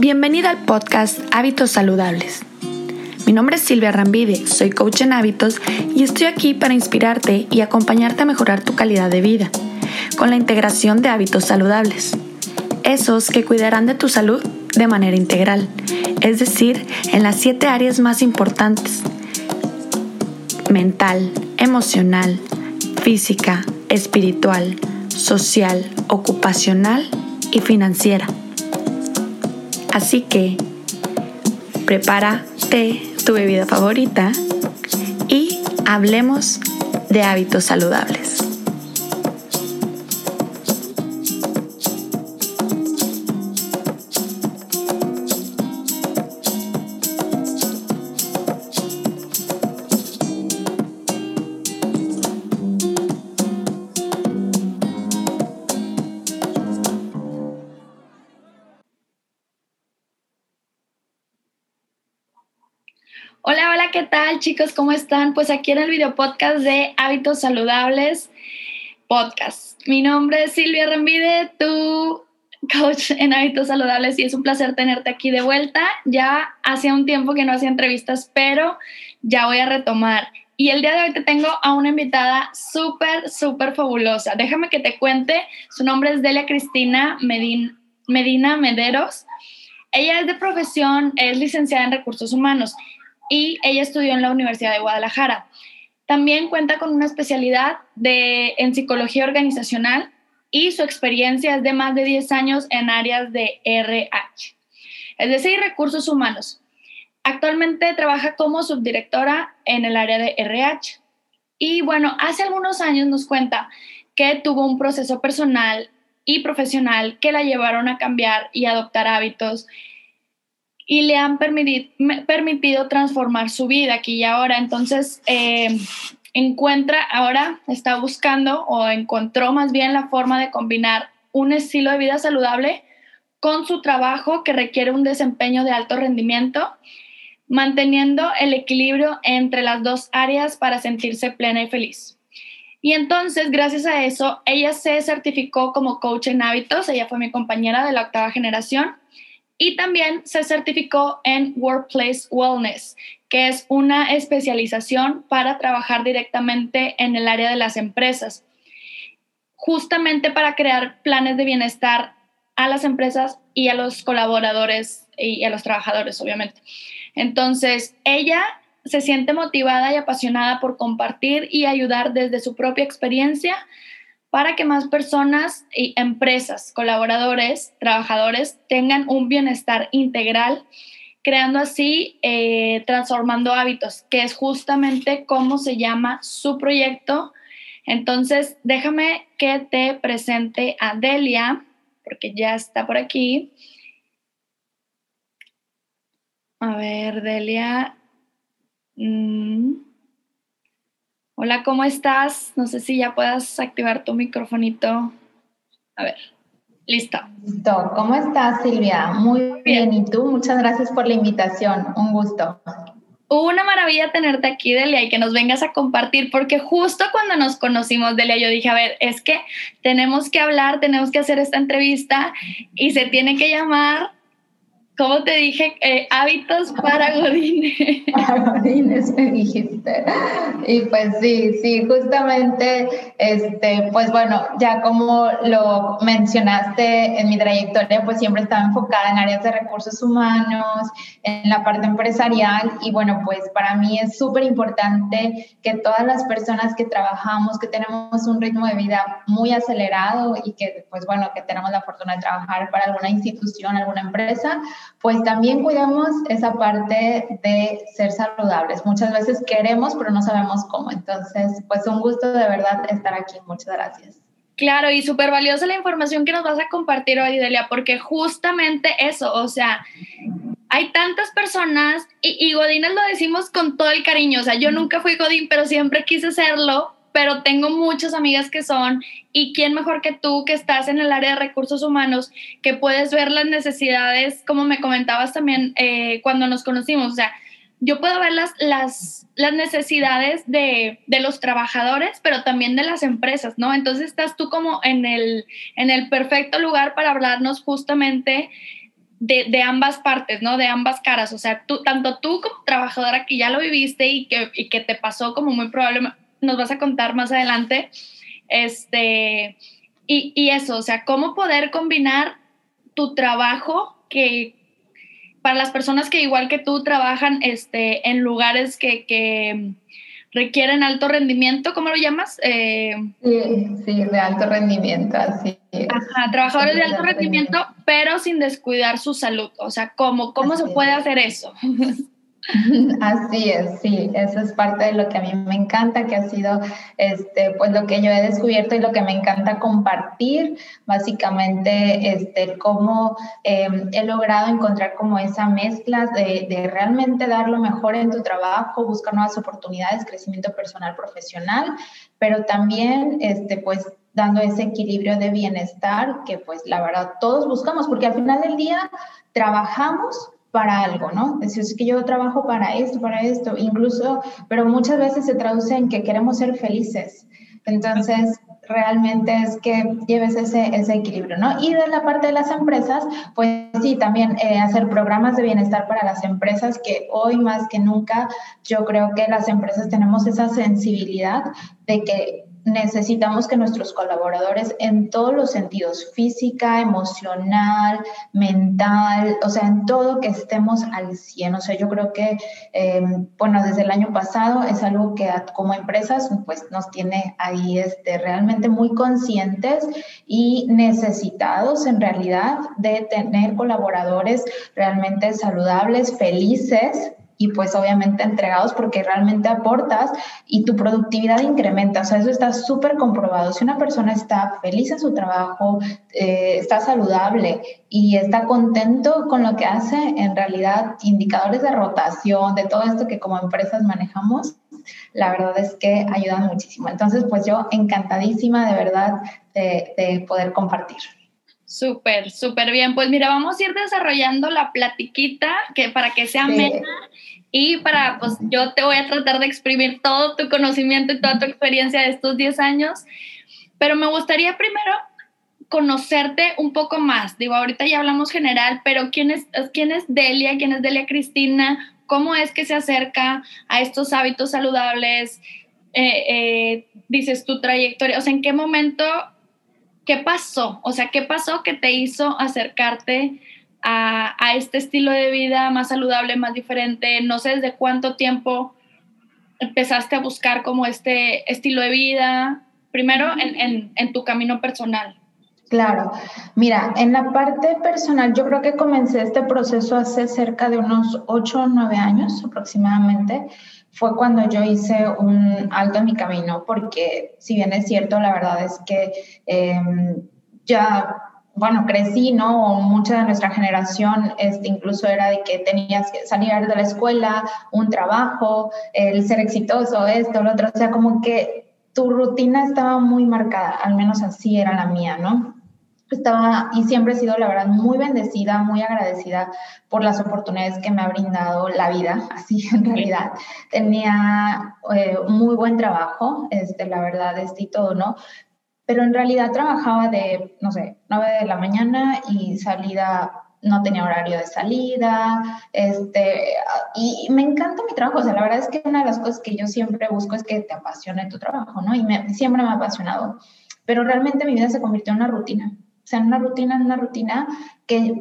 Bienvenida al podcast Hábitos Saludables. Mi nombre es Silvia Rambide, soy coach en hábitos y estoy aquí para inspirarte y acompañarte a mejorar tu calidad de vida con la integración de hábitos saludables. Esos que cuidarán de tu salud de manera integral, es decir, en las siete áreas más importantes. Mental, emocional, física, espiritual, social, ocupacional y financiera. Así que prepárate tu bebida favorita y hablemos de hábitos saludables. Chicos? ¿Cómo están? Pues aquí en el video podcast de Hábitos Saludables Podcast. Mi nombre es Silvia Rambide, tu coach en hábitos saludables y es un placer tenerte aquí de vuelta. Ya hacía un tiempo que no hacía entrevistas, pero ya voy a retomar. Y el día de hoy te tengo a una invitada súper, súper fabulosa. Déjame que te cuente. Su nombre es Delia Cristina Medina, Medina Mederos. Ella es de profesión, es licenciada en recursos humanos y ella estudió en la Universidad de Guadalajara. También cuenta con una especialidad de, en psicología organizacional y su experiencia es de más de 10 años en áreas de RH, es decir, recursos humanos. Actualmente trabaja como subdirectora en el área de RH. Y bueno, hace algunos años nos cuenta que tuvo un proceso personal y profesional que la llevaron a cambiar y adoptar hábitos y le han permitido, transformar su vida aquí y ahora. Entonces, eh, encuentra, ahora está buscando o encontró más bien la forma de combinar un estilo de vida saludable con su trabajo que requiere un desempeño de alto rendimiento, manteniendo el equilibrio entre las dos áreas para sentirse plena y feliz. Y entonces, gracias a eso, ella se certificó como coach en hábitos, ella fue mi compañera de la octava generación y también se certificó en Workplace Wellness, que es una especialización para trabajar directamente en el área de las empresas, justamente para crear planes de bienestar a las empresas y a los colaboradores y a los trabajadores, obviamente. Entonces, ella se siente motivada y apasionada por compartir y ayudar desde su propia experiencia para que más personas y empresas, colaboradores, trabajadores tengan un bienestar integral, creando así, eh, transformando hábitos, que es justamente cómo se llama su proyecto. Entonces, déjame que te presente a Delia, porque ya está por aquí. A ver, Delia. Mm. Hola, ¿cómo estás? No sé si ya puedas activar tu microfonito. A ver, listo. Listo. ¿Cómo estás, Silvia? Muy bien. ¿Y tú? Muchas gracias por la invitación. Un gusto. Una maravilla tenerte aquí, Delia, y que nos vengas a compartir, porque justo cuando nos conocimos, Delia, yo dije, a ver, es que tenemos que hablar, tenemos que hacer esta entrevista y se tiene que llamar ¿Cómo te dije? Eh, hábitos para godines. Para godines me dijiste. Y pues sí, sí, justamente, este, pues bueno, ya como lo mencionaste en mi trayectoria, pues siempre estaba enfocada en áreas de recursos humanos, en la parte empresarial y bueno, pues para mí es súper importante que todas las personas que trabajamos, que tenemos un ritmo de vida muy acelerado y que pues bueno, que tenemos la fortuna de trabajar para alguna institución, alguna empresa, pues también cuidamos esa parte de ser saludables. Muchas veces queremos, pero no sabemos cómo. Entonces, pues un gusto de verdad estar aquí. Muchas gracias. Claro, y súper valiosa la información que nos vas a compartir hoy, Delia, porque justamente eso, o sea, hay tantas personas, y, y lo decimos con todo el cariño, o sea, yo nunca fui Godín, pero siempre quise serlo, pero tengo muchas amigas que son, y quién mejor que tú que estás en el área de recursos humanos, que puedes ver las necesidades, como me comentabas también eh, cuando nos conocimos, o sea, yo puedo ver las, las, las necesidades de, de, los trabajadores, pero también de las empresas, ¿no? Entonces estás tú como en el, en el perfecto lugar para hablarnos justamente de, ambas partes, ¿no? De ambas caras. O sea, tú, tanto tú como trabajadora que ya lo viviste y que, y que te pasó como muy probable, nos vas a contar más adelante, este, y, y eso, o sea, cómo poder combinar tu trabajo que para las personas que igual que tú trabajan este, en lugares que, que requieren alto rendimiento, ¿cómo lo llamas? Eh, sí, sí, de alto rendimiento, así. Ajá, trabajadores de alto rendimiento, pero sin descuidar su salud. O sea, ¿cómo, cómo se puede hacer eso? Así es, sí, eso es parte de lo que a mí me encanta, que ha sido este, pues lo que yo he descubierto y lo que me encanta compartir, básicamente este, cómo em, he logrado encontrar como esa mezcla de, de, realmente dar lo mejor en tu trabajo, buscar nuevas oportunidades, crecimiento personal, profesional, pero también este, pues dando ese equilibrio de bienestar que pues la verdad todos buscamos, porque al final del día trabajamos para algo, ¿no? Es decir, es que yo trabajo para esto, para esto, incluso, pero muchas veces se traduce en que queremos ser felices. Entonces, realmente es que lleves ese, ese equilibrio, ¿no? Y de la parte de las empresas, pues sí, también eh, hacer programas de bienestar para las empresas, que hoy más que nunca yo creo que las empresas tenemos esa sensibilidad de que necesitamos que nuestros colaboradores en todos los sentidos, física, emocional, mental, o sea, en todo que estemos al 100. O sea, yo creo que, em, bueno, desde el año pasado es algo que como empresas pues nos tiene ahí este, realmente muy conscientes y necesitados en realidad de tener colaboradores realmente saludables, felices, y pues obviamente entregados porque realmente aportas y tu productividad incrementa. O sea, eso está súper comprobado. Si una persona está feliz en su trabajo, eh, está saludable y está contento con lo que hace, en realidad indicadores de rotación, de todo esto que como empresas manejamos, la verdad es que ayudan muchísimo. Entonces, pues yo encantadísima de verdad de, poder compartir. Súper, súper bien. Pues mira, vamos a ir desarrollando la platiquita que para que sea sí. Y para, pues yo te voy a tratar de exprimir todo tu conocimiento y toda tu experiencia de estos 10 años, pero me gustaría primero conocerte un poco más. Digo, ahorita ya hablamos general, pero ¿quién es, quién es Delia? ¿Quién es Delia Cristina? ¿Cómo es que se acerca a estos hábitos saludables? Eh, eh, dices tu trayectoria, o sea, ¿en qué momento, qué pasó? O sea, ¿qué pasó que te hizo acercarte a, este estilo de vida más saludable, más diferente. No sé desde cuánto tiempo empezaste a buscar como este estilo de vida, primero en, en, tu camino personal. Claro, mira, en la parte personal yo creo que comencé este proceso hace cerca de unos 8 o 9 años aproximadamente. Fue cuando yo hice un alto en mi camino, porque si bien es cierto, la verdad es que em, ya bueno, crecí, ¿no? Mucha de nuestra generación este, incluso era de que tenías que salir de la escuela, un trabajo, el ser exitoso, esto, lo otro, o sea, como que tu rutina estaba muy marcada, al menos así era la mía, ¿no? Estaba y siempre he sido, la verdad, muy bendecida, muy agradecida por las oportunidades que me ha brindado la vida, así en realidad. Tenía eh, muy buen trabajo, este, la verdad, este y todo, ¿no? pero en realidad trabajaba de, no sé, 9 de la mañana y salida, no tenía horario de salida, este, y me encanta mi trabajo, o sea, la verdad es que una de las cosas que yo siempre busco es que te apasione tu trabajo, ¿no? Y me, siempre me ha apasionado, pero realmente mi vida se convirtió en una rutina, sea, una rutina, en una rutina que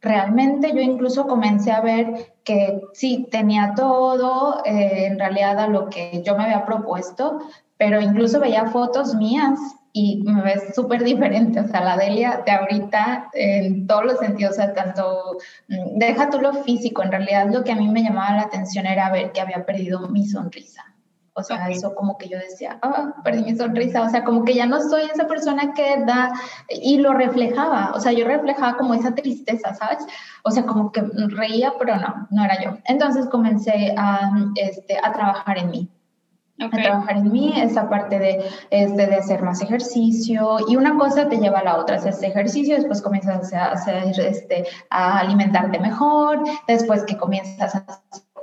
realmente yo incluso comencé a ver que sí, tenía todo eh, en realidad a lo que yo me había propuesto, pero incluso veía fotos mías y me ves súper diferente, o sea, la Delia de ahorita en todos los sentidos, o sea, tanto, mm, deja tú lo físico, en realidad lo que a mí me llamaba la atención era ver que había perdido mi sonrisa. O sea, eso como que yo decía, ah, perdí mi sonrisa, o sea, como que ya no soy esa persona que da, y lo reflejaba, o sea, yo reflejaba como esa tristeza, ¿sabes? O sea, como que reía, pero no, no era yo. Entonces comencé a, este, a trabajar en mí, a trabajar en mí, esa parte de, este, de hacer más ejercicio. Y una cosa te lleva a la otra, haces ejercicio, después comienzas a, hacer, este, a alimentarte mejor, después que comienzas a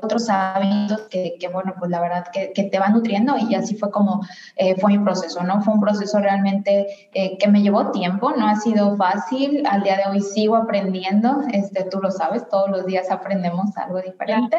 otros hábitos que, que, bueno, pues la verdad que, que, te van nutriendo y así fue como eh, fue mi proceso, ¿no? Fue un proceso realmente eh, que me llevó tiempo, no ha sido fácil, al día de hoy sigo aprendiendo, este, tú lo sabes, todos los días aprendemos algo diferente.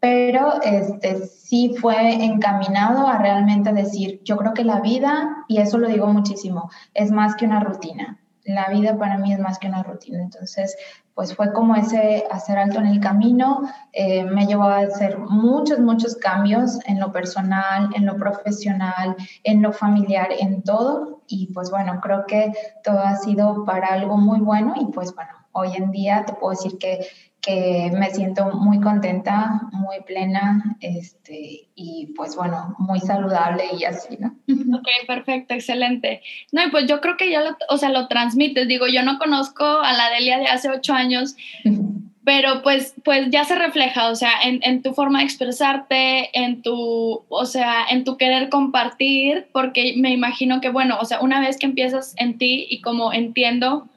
Pero este, sí fue encaminado a realmente decir, yo creo que la vida, y eso lo digo muchísimo, es más que una rutina la vida para mí es más que una rutina. Entonces, pues fue como ese hacer alto en el camino, eh, me llevó a hacer muchos, muchos cambios en lo personal, en lo profesional, en lo familiar, en todo. Y pues bueno, creo que todo ha sido para algo muy bueno y pues bueno, hoy en día te puedo decir que que me siento muy contenta, muy plena, este, y pues bueno, muy saludable y así, ¿no? Ok, perfecto, excelente. No, pues yo creo que ya lo, o sea, lo transmites, digo, yo no conozco a la Delia de hace ocho años, pero pues, pues ya se refleja, o sea, en, en, tu forma de expresarte, en tu, o sea, en tu querer compartir, porque me imagino que, bueno, o sea, una vez que empiezas en ti y como entiendo,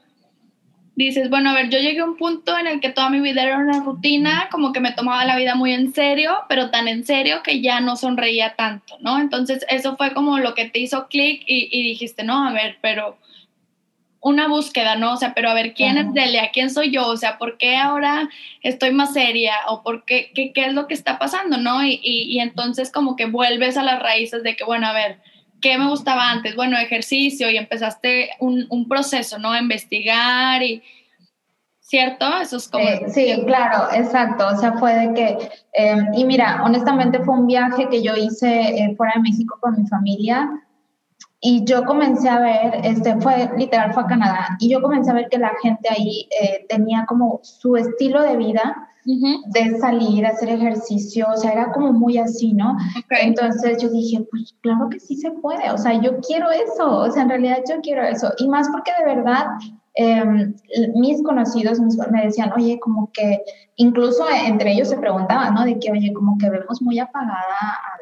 dices, bueno, a ver, yo llegué a un punto en el que toda mi vida era una rutina, como que me tomaba la vida muy en serio, pero tan en serio que ya no sonreía tanto, ¿no? Entonces eso fue como lo que te hizo clic y, dijiste, no, a ver, pero una búsqueda, ¿no? O sea, pero a ver, ¿quién es Delia? ¿Quién soy yo? O sea, ¿por qué ahora estoy más seria? ¿O por qué, qué, qué es lo que está pasando, ¿no? Y, y, y entonces como que vuelves a las raíces de que, bueno, a ver, ¿qué me gustaba antes? Bueno, ejercicio y empezaste un, un proceso, ¿no? Investigar y, ¿cierto? Eso es como... sí, claro, exacto. O sea, fue de que, em, y mira, honestamente fue un viaje que yo hice eh, fuera de México con mi familia y yo comencé a ver, este fue literal, fue a Canadá, y yo comencé a ver que la gente ahí eh, tenía como su estilo de vida de salir a hacer ejercicio, o sea, era como muy así, ¿no? Entonces yo dije, pues claro que sí se puede, o sea, yo quiero eso, o sea, en realidad yo quiero eso, y más porque de verdad Em, mis conocidos me decían, oye, como que incluso entre ellos se preguntaban, ¿no? De que, oye, como que vemos muy apagada a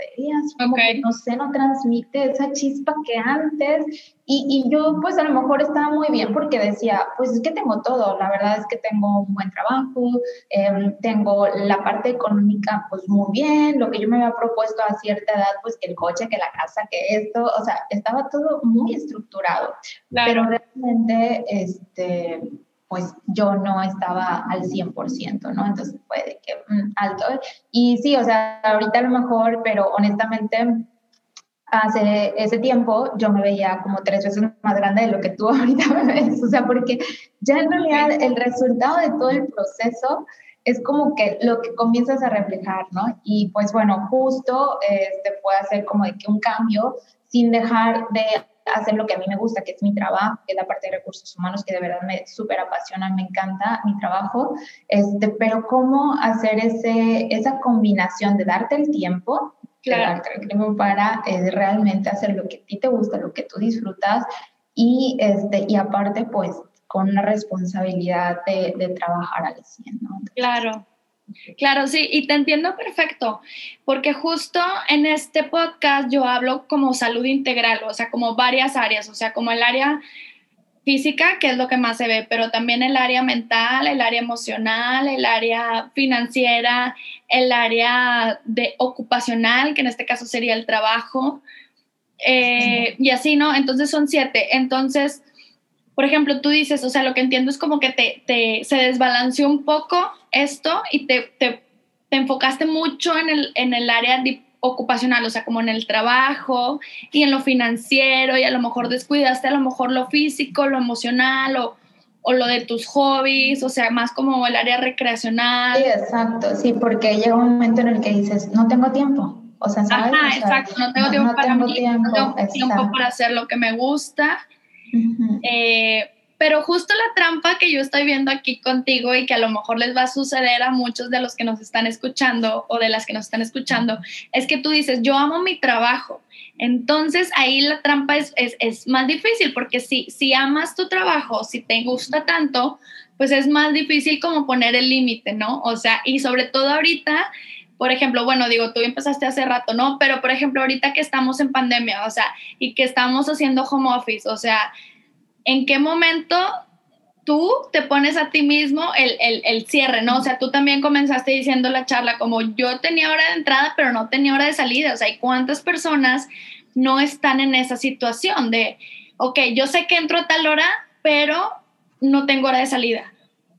Como que no sé, no transmite esa chispa que antes. Y, y, yo, pues a lo mejor estaba muy bien porque decía, pues es que tengo todo, la verdad es que tengo un buen trabajo, em, tengo la parte económica, pues muy bien, lo que yo me había propuesto a cierta edad, pues que el coche, que la casa, que esto, o sea, estaba todo muy estructurado. Pero realmente, este, pues yo no estaba al 100%, ¿no? Entonces puede que mm, alto. Y sí, o sea, ahorita a lo mejor, pero honestamente hace ese tiempo yo me veía como tres veces más grande de lo que tú ahorita me ves, o sea, porque ya en realidad el resultado de todo el proceso es como que lo que comienzas a reflejar, ¿no? Y pues bueno, justo este puede hacer como de que un cambio sin dejar de hacer lo que a mí me gusta, que es mi trabajo, que es la parte de recursos humanos, que de verdad me súper apasiona, me encanta mi trabajo, este, pero cómo hacer ese, esa combinación de darte el tiempo, claro. para eh, realmente hacer lo que a ti te gusta, lo que tú disfrutas y, este, y aparte pues con una responsabilidad de, de trabajar al 100, ¿no? claro. Claro, sí, y te entiendo perfecto, porque justo en este podcast yo hablo como salud integral, o sea, como varias áreas, o sea, como el área física, que es lo que más se ve, pero también el área mental, el área emocional, el área financiera, el área de ocupacional, que en este caso sería el trabajo, eh, y así, ¿no? Entonces son siete. Entonces, por ejemplo, tú dices, o sea, lo que entiendo es como que te, te se desbalanceó un poco esto y te, te, te enfocaste mucho en el, en el área ocupacional, o sea, como en el trabajo y en lo financiero y a lo mejor descuidaste a lo mejor lo físico, lo emocional o, o lo de tus hobbies, o sea, más como el área recreacional. Sí, exacto, sí, porque llega un momento en el que dices, no tengo tiempo. O sea, ¿sabes? Ajá, exacto, no tengo tiempo para mí, tiempo, no tengo tiempo para hacer lo que me gusta eh, pero justo la trampa que yo estoy viendo aquí contigo y que a lo mejor les va a suceder a muchos de los que nos están escuchando o de las que nos están escuchando, es que tú dices, yo amo mi trabajo. Entonces ahí la trampa es, es, es más difícil porque si, si amas tu trabajo, si te gusta tanto, pues es más difícil como poner el límite, ¿no? O sea, y sobre todo ahorita por ejemplo, bueno, digo, tú empezaste hace rato, ¿no? Pero, por ejemplo, ahorita que estamos en pandemia, o sea, y que estamos haciendo home office, o sea, ¿en qué momento tú te pones a ti mismo el, el, el, cierre, ¿no? O sea, tú también comenzaste diciendo la charla como yo tenía hora de entrada, pero no tenía hora de salida. O sea, ¿y cuántas personas no están en esa situación de, ok, yo sé que entro a tal hora, pero no tengo hora de salida?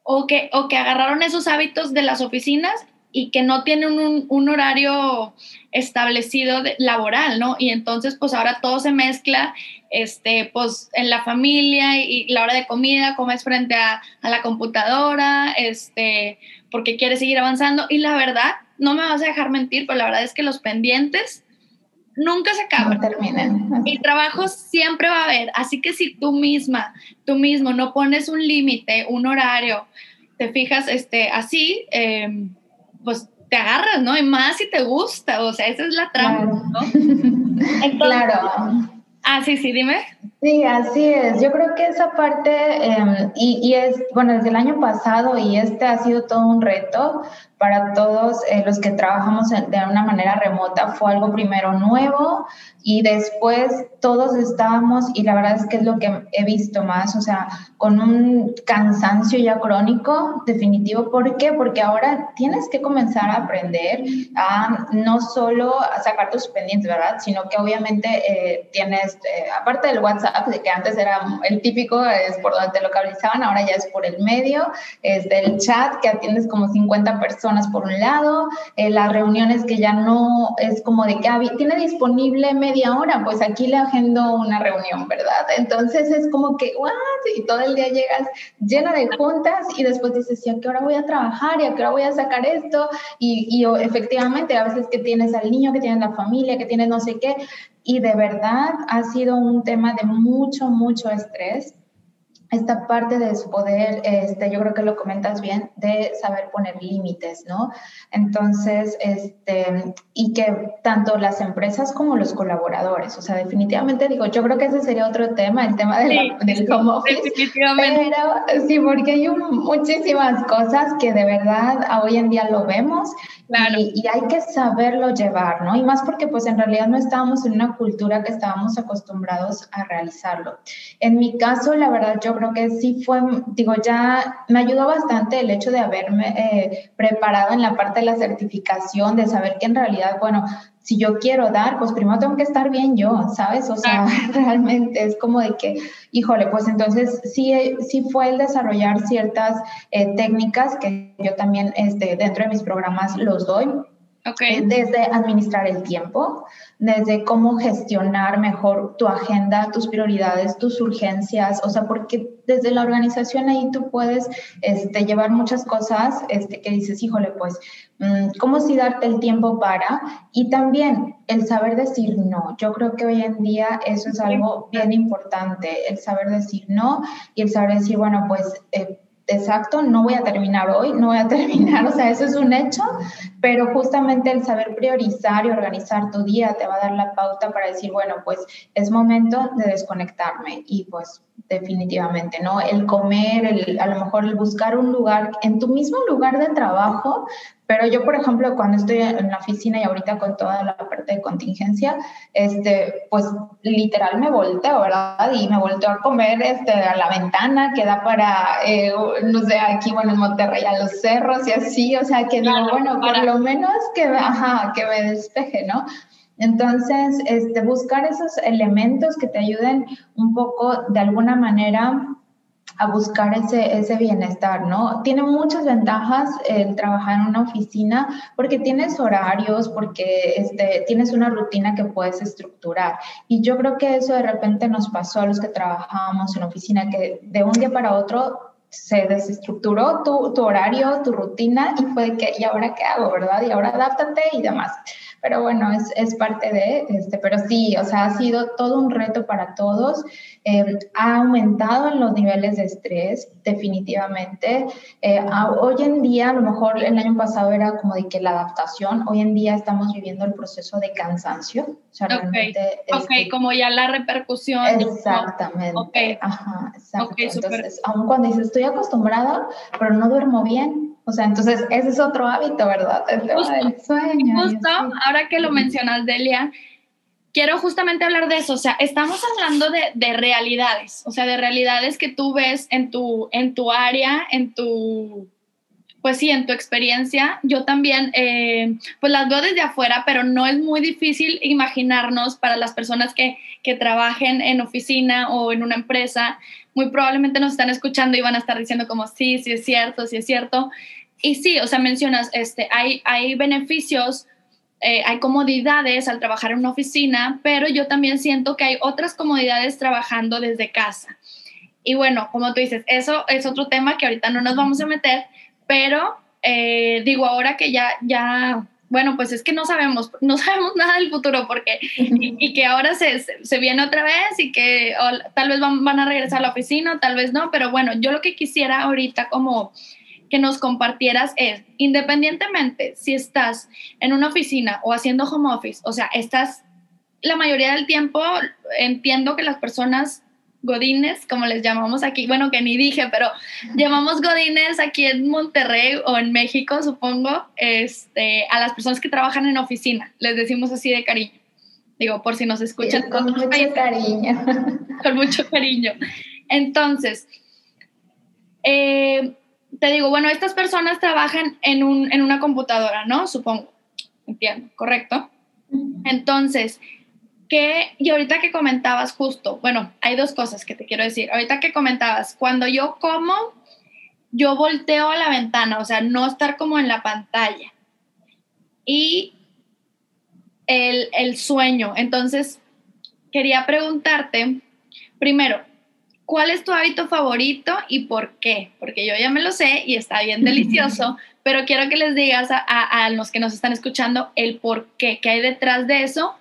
O que, o que agarraron esos hábitos de las oficinas y que no tienen un, un horario establecido de, laboral, ¿no? Y entonces, pues ahora todo se mezcla, este, pues en la familia y, la hora de comida, comes frente a, a, la computadora, este, porque quieres seguir avanzando. Y la verdad, no me vas a dejar mentir, pero la verdad es que los pendientes nunca se acaban. No terminan. Y trabajo siempre va a haber. Así que si tú misma, tú mismo no pones un límite, un horario, te fijas este, así, eh, pues te agarras, ¿no? Y más si te gusta, o sea, esa es la trampa, ¿no? claro. Ah, sí, sí, dime. Sí, así es. Yo creo que esa parte, eh, y, y, es, bueno, desde el año pasado y este ha sido todo un reto para todos eh, los que trabajamos de una manera remota. Fue algo primero nuevo y después todos estábamos, y la verdad es que es lo que he visto más, o sea, con un cansancio ya crónico definitivo. ¿Por qué? Porque ahora tienes que comenzar a aprender a no solo a sacar tus pendientes, ¿verdad? Sino que obviamente eh, tienes, eh, aparte del WhatsApp, que antes era el típico, es por donde te localizaban, ahora ya es por el medio, es del chat que atiendes como 50 personas por un lado, eh, las reuniones que ya no es como de que ah, tiene disponible media hora, pues aquí le agendo una reunión, ¿verdad? Entonces es como que, ¿what? Y todo el día llegas llena de juntas y después dices, ¿y a qué hora voy a trabajar? ¿Y a qué hora voy a sacar esto? Y, y efectivamente, a veces que tienes al niño, que tienes la familia, que tienes no sé qué, y de verdad ha sido un tema de mucho, mucho estrés esta parte de su poder, este, yo creo que lo comentas bien, de saber poner límites, ¿no? Entonces, este, y que tanto las empresas como los colaboradores, o sea, definitivamente digo, yo creo que ese sería otro tema, el tema de la, del home office. Definitivamente. Pero, sí, porque hay muchísimas cosas que de verdad hoy en día lo vemos claro. y, y, hay que saberlo llevar, ¿no? Y más porque pues en realidad no estábamos en una cultura que estábamos acostumbrados a realizarlo. En mi caso, la verdad, yo creo creo que sí fue, digo, ya me ayudó bastante el hecho de haberme eh, preparado en la parte de la certificación, de saber que en realidad, bueno, si yo quiero dar, pues primero tengo que estar bien yo, ¿sabes? O sea, realmente es como de que, híjole, pues entonces sí, sí fue el desarrollar ciertas eh, técnicas que yo también este, dentro de mis programas los doy Okay. Desde administrar el tiempo, desde cómo gestionar mejor tu agenda, tus prioridades, tus urgencias, o sea, porque desde la organización ahí tú puedes este, llevar muchas cosas este, que dices, híjole, pues, mm, ¿cómo si darte el tiempo para? Y también el saber decir no. Yo creo que hoy en día eso es algo bien importante, el saber decir no y el saber decir, bueno, pues... Eh, exacto, no voy a terminar hoy, no voy a terminar, o sea, eso es un hecho, pero justamente el saber priorizar y organizar tu día te va a dar la pauta para decir, bueno, pues es momento de desconectarme y pues definitivamente, ¿no? El comer, el, a lo mejor el buscar un lugar en tu mismo lugar de trabajo, pero yo, por ejemplo, cuando estoy en la oficina y ahorita con toda la parte de contingencia, este, pues literal me volteo, ¿verdad? Y me volteo a comer este, a la ventana que da para, eh, no sé, aquí, bueno, en Monterrey, a los cerros y así, o sea, que digo, bueno, por lo menos que, ajá, que me despeje, ¿no? Entonces, este, buscar esos elementos que te ayuden un poco de alguna manera a buscar ese, ese bienestar, ¿no? Tiene muchas ventajas el trabajar en una oficina porque tienes horarios, porque este, tienes una rutina que puedes estructurar. Y yo creo que eso de repente nos pasó a los que trabajábamos en oficina, que de un día para otro se desestructuró tu, tu horario, tu rutina y fue que, ¿y ahora qué hago, verdad? Y ahora adáptate y demás pero bueno, es, es, parte de, este, pero sí, o sea, ha sido todo un reto para todos. Eh, ha aumentado en los niveles de estrés, definitivamente. Eh, hoy en día, a lo mejor el año pasado era como de que la adaptación, hoy en día estamos viviendo el proceso de cansancio. O sea, okay. ok, como ya la repercusión. Exactamente. Ok. Ajá, exacto. Entonces, aún cuando dices, estoy acostumbrada, pero no duermo bien, o sea, entonces ese es otro hábito, ¿verdad? El tema justo, del sueño. Justo, ahora que lo mencionas, Delia, quiero justamente hablar de eso. O sea, estamos hablando de, de, realidades, o sea, de realidades que tú ves en tu, en tu área, en tu, pues sí, en tu experiencia. Yo también, eh, pues las veo desde afuera, pero no es muy difícil imaginarnos para las personas que, que trabajen en oficina o en una empresa. Muy probablemente nos están escuchando y van a estar diciendo como, sí, sí es cierto, sí es cierto. Y sí, o sea, mencionas, este, hay, hay beneficios eh, hay comodidades al trabajar en una oficina, pero yo también siento que hay otras comodidades trabajando desde casa. Y bueno, como tú dices, eso es otro tema que ahorita no nos vamos a meter, pero eh, digo ahora que ya, ya, bueno, pues es que no sabemos, no sabemos nada del futuro porque, y, que ahora se, se, viene otra vez y que tal vez van, van a regresar a la oficina, tal vez no, pero bueno, yo lo que quisiera ahorita como que nos compartieras es, independientemente si estás en una oficina o haciendo home office, o sea, estás la mayoría del tiempo, entiendo que las personas godines, como les llamamos aquí, bueno, que ni dije, pero llamamos godines aquí en Monterrey o en México, supongo, este, a las personas que trabajan en oficina, les decimos así de cariño. Digo, por si nos escuchan. con mucho cariño. Con mucho cariño. Entonces, eh, te digo, bueno, estas personas trabajan en, un, en una computadora, ¿no? Supongo. Entiendo, ¿correcto? Entonces, y ahorita que comentabas justo, bueno, hay dos cosas que te quiero decir. Ahorita que comentabas, cuando yo como, yo volteo a la ventana, o sea, no estar como en la pantalla. Y el, el sueño. Entonces, quería preguntarte, primero, ¿cuál es tu hábito favorito y por qué? Porque yo ya me lo sé y está bien delicioso, pero quiero que les digas a, los que nos están escuchando el por qué, qué hay detrás de eso.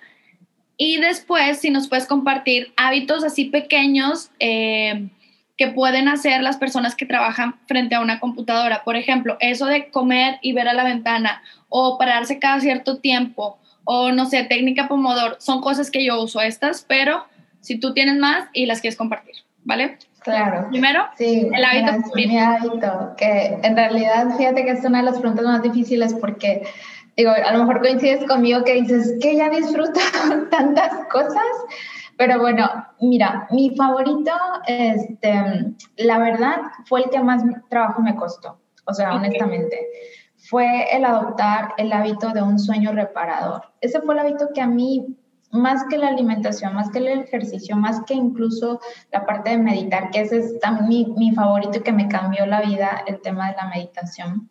Y después, si nos puedes compartir hábitos así pequeños eh, que pueden hacer las personas que trabajan frente a una computadora. Por ejemplo, eso de comer y ver a la ventana o pararse cada cierto tiempo o no sé, técnica Pomodoro. Son cosas que yo uso estas, pero si tú tienes más y las quieres compartir. ¿vale? Claro. Primero, sí, el hábito. mi hábito, que en realidad, fíjate que es una de las preguntas más difíciles porque, digo, a lo mejor coincides conmigo que dices que ya disfruto tantas cosas, pero bueno, mira, mi favorito, este, la verdad, fue el que más trabajo me costó, o sea, honestamente fue el adoptar el hábito de un sueño reparador. Ese fue el hábito que a mí más que la alimentación, más que el ejercicio, más que incluso la parte de meditar, que ese es mi, mi favorito y que me cambió la vida, el tema de la meditación.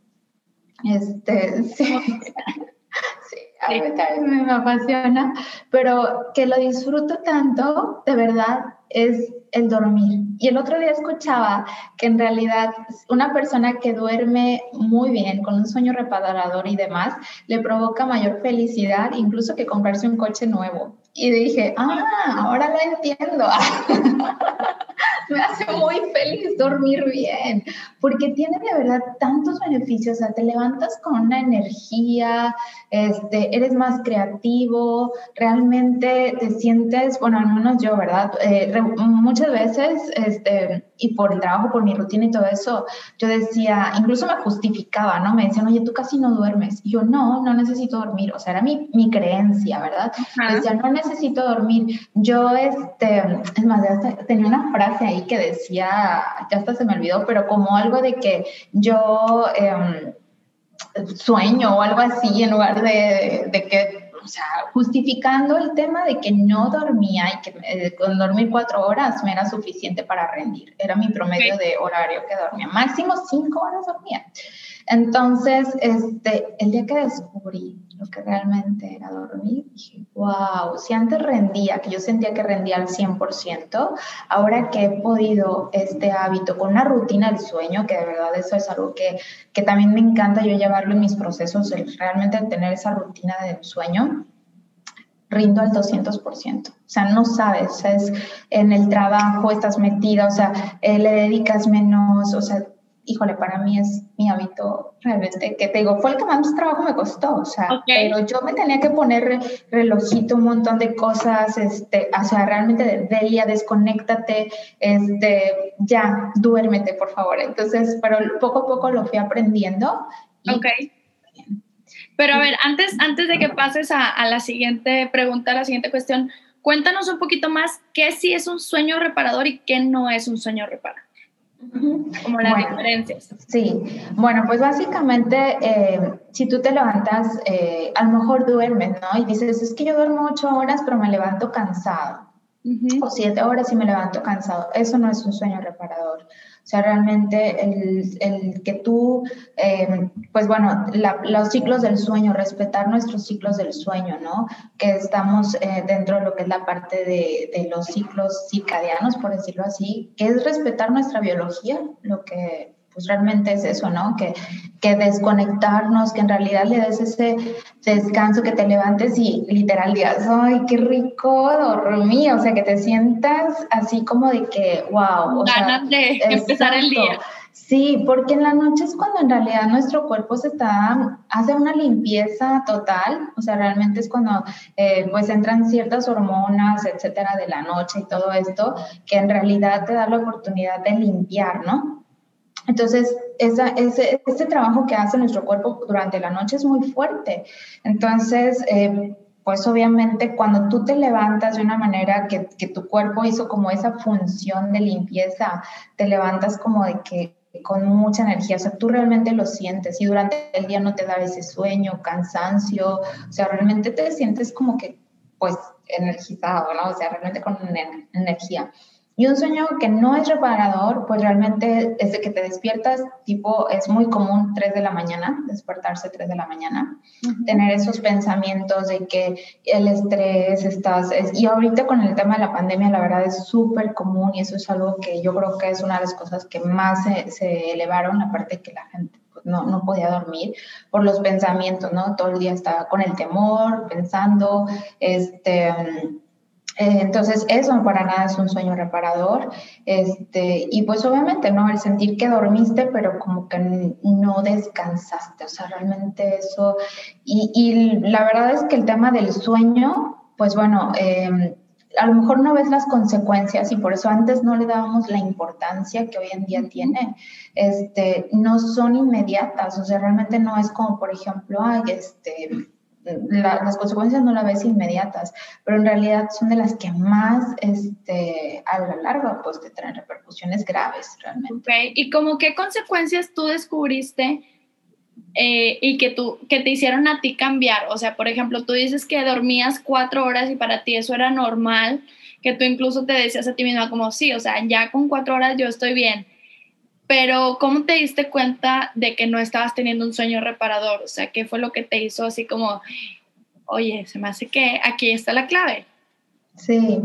Este, sí. sí, a mí también me apasiona, pero que lo disfruto tanto, de verdad, es el dormir. Y el otro día escuchaba que en realidad una persona que duerme muy bien, con un sueño reparador y demás, le provoca mayor felicidad incluso que comprarse un coche nuevo. Y dije, ah, ahora lo entiendo. me hace muy feliz dormir bien, porque tiene de verdad tantos beneficios, o sea, te levantas con una energía, este, eres más creativo, realmente te sientes, bueno, al menos yo, ¿verdad? Eh, muchas veces, este, y por el trabajo, por mi rutina y todo eso, yo decía, incluso me justificaba, ¿no? Me decían, oye, tú casi no duermes. Y yo, no, no necesito dormir, o sea, era mi, mi creencia, ¿verdad? Decía, no necesito dormir. Yo, este, es más, tenía una frase ahí que decía, ya hasta se me olvidó, pero como algo de que yo em, sueño o algo así en lugar de, de, que, o sea, justificando el tema de que no dormía y que eh, con dormir cuatro horas me era suficiente para rendir. Era mi promedio de horario que dormía. Máximo cinco horas dormía. Entonces, este, el día que descubrí lo que realmente era dormir, dije, wow, si antes rendía, que yo sentía que rendía al 100%, ahora que he podido este hábito con una rutina del sueño, que de verdad eso es algo que, que también me encanta yo llevarlo en mis procesos, el realmente tener esa rutina del sueño, rindo al 200%. O sea, no sabes, es en el trabajo estás metida, o sea, eh, le dedicas menos, o sea, híjole, para mí es mi hábito realmente, que te digo, fue el que más trabajo me costó, o sea, pero yo me tenía que poner relojito, un montón de cosas, este, o sea, realmente de Delia, desconéctate, este, ya, duérmete, por favor. Entonces, pero poco a poco lo fui aprendiendo. ok. Pero a ver, antes, antes de que pases a, a la siguiente pregunta, a la siguiente cuestión, cuéntanos un poquito más qué sí es un sueño reparador y qué no es un sueño reparador. Como las diferencias. Sí, bueno, pues básicamente, eh, si tú te levantas, eh, a lo mejor duermes, ¿no? Y dices, es que yo duermo ocho horas, pero me levanto cansado. O siete horas y me levanto cansado. Eso no es un sueño reparador. O sea, realmente el, el que tú, eh, pues bueno, los ciclos del sueño, respetar nuestros ciclos del sueño, ¿no? Que estamos eh, dentro de lo que es la parte de, de, los ciclos circadianos, por decirlo así, que es respetar nuestra biología, lo que pues realmente es eso, ¿no? Que, que desconectarnos, que en realidad le des ese descanso, que te levantes y literal digas, ay, qué rico dormí, o sea, que te sientas así como de que, wow. Ganas de empezar el día. Sí, porque en la noche es cuando en realidad nuestro cuerpo se está, hace una limpieza total, o sea, realmente es cuando eh, pues entran ciertas hormonas, etcétera, de la noche y todo esto, que en realidad te da la oportunidad de limpiar, ¿no? Entonces, esa, ese, ese, trabajo que hace nuestro cuerpo durante la noche es muy fuerte. Entonces, eh, pues obviamente cuando tú te levantas de una manera que, que, tu cuerpo hizo como esa función de limpieza, te levantas como de que con mucha energía, o sea, tú realmente lo sientes y durante el día no te da ese sueño, cansancio, o sea, realmente te sientes como que, pues, energizado, ¿no? O sea, realmente con energía. Y un sueño que no es reparador, pues realmente es de que te despiertas, tipo, es muy común 3 de la mañana, despertarse 3 de la mañana, tener esos pensamientos de que el estrés, estás, y ahorita con el tema de la pandemia, la verdad es súper común y eso es algo que yo creo que es una de las cosas que más se, se elevaron, aparte que la gente pues, no, no, podía dormir por los pensamientos, ¿no? Todo el día estaba con el temor, pensando, este eh, entonces, eso para nada es un sueño reparador. Este, y pues obviamente, ¿no? El sentir que dormiste, pero como que no descansaste. O sea, realmente eso. Y, y la verdad es que el tema del sueño, pues bueno, em, a lo mejor no ves las consecuencias y por eso antes no le dábamos la importancia que hoy en día tiene. Este, no son inmediatas, o sea, realmente no es como, por ejemplo, ay, este las consecuencias no las ves inmediatas, pero en realidad son de las que más este, a la larga pues te traen repercusiones graves realmente. ¿Y como qué consecuencias tú descubriste eh, y que, tú, que te hicieron a ti cambiar? O sea, por ejemplo, tú dices que dormías cuatro horas y para ti eso era normal, que tú incluso te decías a ti misma como, sí, o sea, ya con cuatro horas yo estoy bien pero ¿cómo te diste cuenta de que no estabas teniendo un sueño reparador? O sea, ¿qué fue lo que te hizo así como, oye, se me hace que aquí está la clave? Sí,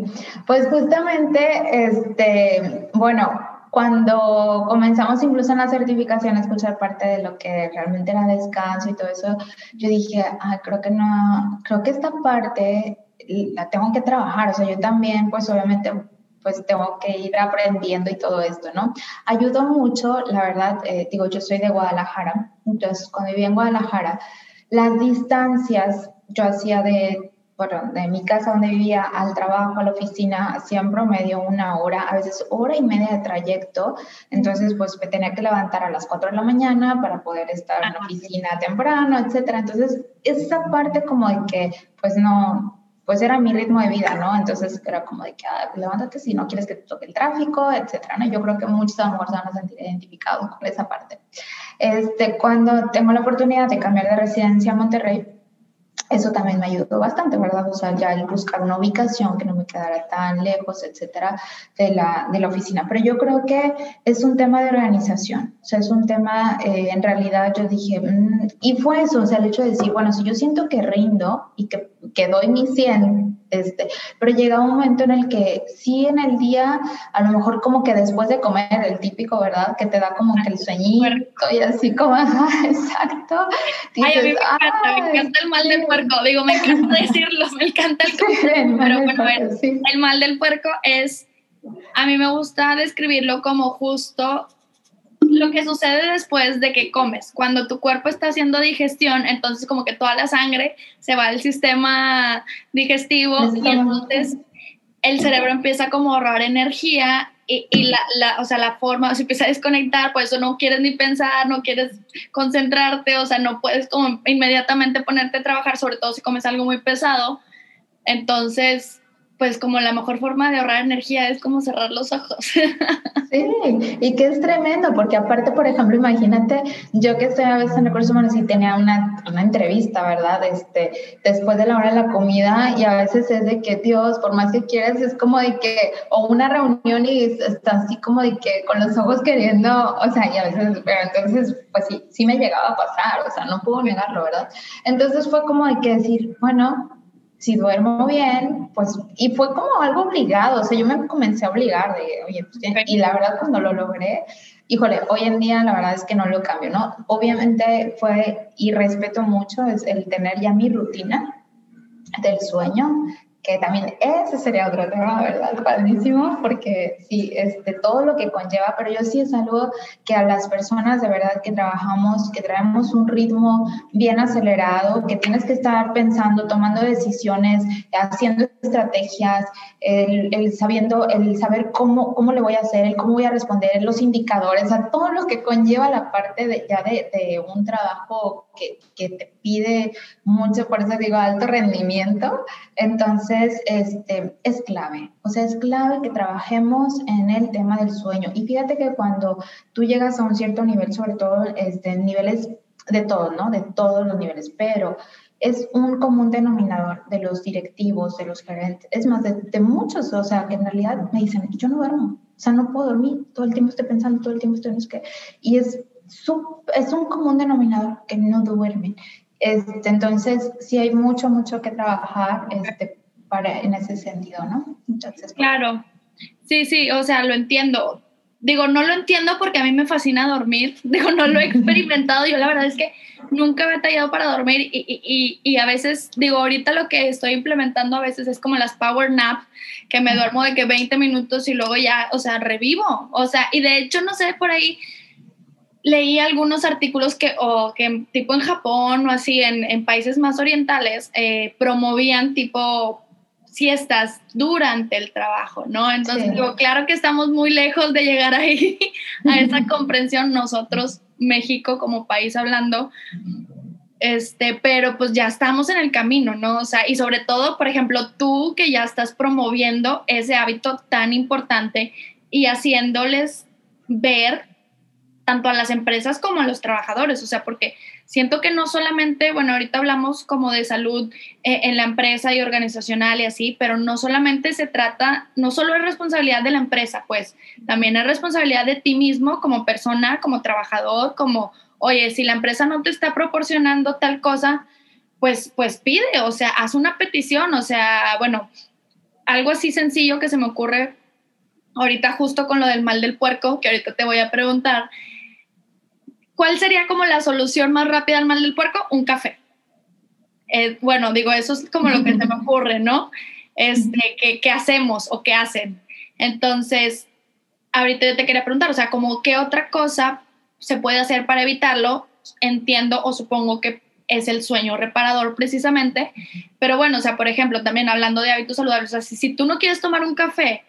pues justamente, este, bueno, cuando comenzamos incluso en la certificación a escuchar parte de lo que realmente era descanso y todo eso, yo dije, ah, creo que no, creo que esta parte la tengo que trabajar, o sea, yo también, pues obviamente pues tengo que ir aprendiendo y todo esto, ¿no? Ayudó mucho, la verdad, eh, digo, yo soy de Guadalajara, entonces cuando vivía en Guadalajara, las distancias yo hacía de, bueno, de mi casa donde vivía al trabajo, a la oficina, hacía en promedio una hora, a veces hora y media de trayecto, entonces pues me tenía que levantar a las 4 de la mañana para poder estar en la oficina temprano, etcétera. Entonces, esa parte como de que pues no, pues era mi ritmo de vida, ¿no? Entonces era como de que ah, levántate si no quieres que te toque el tráfico, etcétera, ¿no? Yo creo que muchos a lo mejor se van a sentir identificados con esa parte. Este, cuando tengo la oportunidad de cambiar de residencia a Monterrey, eso también me ayudó bastante, ¿verdad? O sea, ya el buscar una ubicación que no me quedara tan lejos, etcétera, de la, de la oficina. Pero yo creo que es un tema de organización, o sea, es un tema, eh, en realidad yo dije, mm", y fue eso, o sea, el hecho de decir, bueno, si yo siento que rindo y que, que doy mi 100, este, pero llega un momento en el que sí en el día, a lo mejor como que después de comer, el típico, ¿verdad? Que te da como que el sueñito y así como, exacto. Ay, a mí me encanta, me encanta el mal del puerco, digo, me encanta decirlo, me encanta el, pero bueno, el mal del puerco es, a mí me gusta describirlo como justo lo que sucede después de que comes. Cuando tu cuerpo está haciendo digestión, entonces como que toda la sangre se va al sistema digestivo y entonces el cerebro empieza como a ahorrar energía y, y la, la, o sea, la forma, se empieza a desconectar, por eso no quieres ni pensar, no quieres concentrarte, o sea, no puedes como inmediatamente ponerte a trabajar, sobre todo si comes algo muy pesado. Entonces, pues como la mejor forma de ahorrar energía es como cerrar los ojos. Sí, y que es tremendo, porque aparte, por ejemplo, imagínate, yo que estoy a veces en recursos humanos y tenía una, una, entrevista, ¿verdad? Este, después de la hora de la comida y a veces es de que, Dios, por más que quieras, es como de que, o una reunión y está así como de que con los ojos queriendo, o sea, y a veces, pero entonces, pues sí, sí me llegaba a pasar, o sea, no puedo negarlo, ¿verdad? Entonces fue como de que decir, bueno, si duermo bien, pues, y fue como algo obligado, o sea, yo me comencé a obligar de, oye, pues, y la verdad cuando lo logré, híjole, hoy en día la verdad es que no lo cambio, ¿no? Obviamente fue, y respeto mucho, es el tener ya mi rutina del sueño, que también ese sería otro tema, ¿verdad? Padrísimo, porque sí, este, todo lo que conlleva, pero yo sí es algo que a las personas de verdad que trabajamos, que traemos un ritmo bien acelerado, que tienes que estar pensando, tomando decisiones, haciendo estrategias, el, el sabiendo, el saber cómo, cómo le voy a hacer, el cómo voy a responder, los indicadores, a todo lo que conlleva la parte de, ya de, de un trabajo que, que te pide mucho, eso digo alto rendimiento, entonces este, es clave, o sea, es clave que trabajemos en el tema del sueño. Y fíjate que cuando tú llegas a un cierto nivel, sobre todo este, niveles de todo, ¿no? De todos los niveles, pero es un común denominador de los directivos, de los gerentes, es más, de, de, muchos, o sea, que en realidad me dicen, yo no duermo, o sea, no puedo dormir, todo el tiempo estoy pensando, todo el tiempo estoy en es que, y es, es un común denominador que no duermen. Este, entonces, sí hay mucho, mucho que trabajar este, para, en ese sentido, ¿no? Entonces, claro, sí, sí, o sea, lo entiendo. Digo, no lo entiendo porque a mí me fascina dormir. Digo, no lo he experimentado. Yo la verdad es que nunca me he tallado para dormir y, y, y, a veces, digo, ahorita lo que estoy implementando a veces es como las power nap, que me duermo de que 20 minutos y luego ya, o sea, revivo. O sea, y de hecho, no sé, por ahí leí algunos artículos que, o que tipo en Japón o así, en, en países más orientales, eh, promovían tipo siestas durante el trabajo, ¿no? Entonces, sí. digo, claro que estamos muy lejos de llegar ahí, a esa comprensión nosotros, México como país hablando, este, pero pues ya estamos en el camino, ¿no? O sea, y sobre todo, por ejemplo, tú que ya estás promoviendo ese hábito tan importante y haciéndoles ver tanto a las empresas como a los trabajadores, o sea, porque siento que no solamente, bueno, ahorita hablamos como de salud eh, en la empresa y organizacional y así, pero no solamente se trata, no solo es responsabilidad de la empresa, pues también es responsabilidad de ti mismo como persona, como trabajador, como, oye, si la empresa no te está proporcionando tal cosa, pues, pues pide, o sea, haz una petición, o sea, bueno, algo así sencillo que se me ocurre ahorita justo con lo del mal del puerco, que ahorita te voy a preguntar, ¿cuál sería como la solución más rápida al mal del puerco? Un café. Eh, bueno, digo, eso es como lo que se me ocurre, ¿no? Este, ¿qué, ¿qué, hacemos o qué hacen? Entonces, ahorita yo te quería preguntar, o sea, como qué otra cosa se puede hacer para evitarlo? Entiendo o supongo que es el sueño reparador precisamente, pero bueno, o sea, por ejemplo, también hablando de hábitos saludables, o sea, si, si tú no quieres tomar un café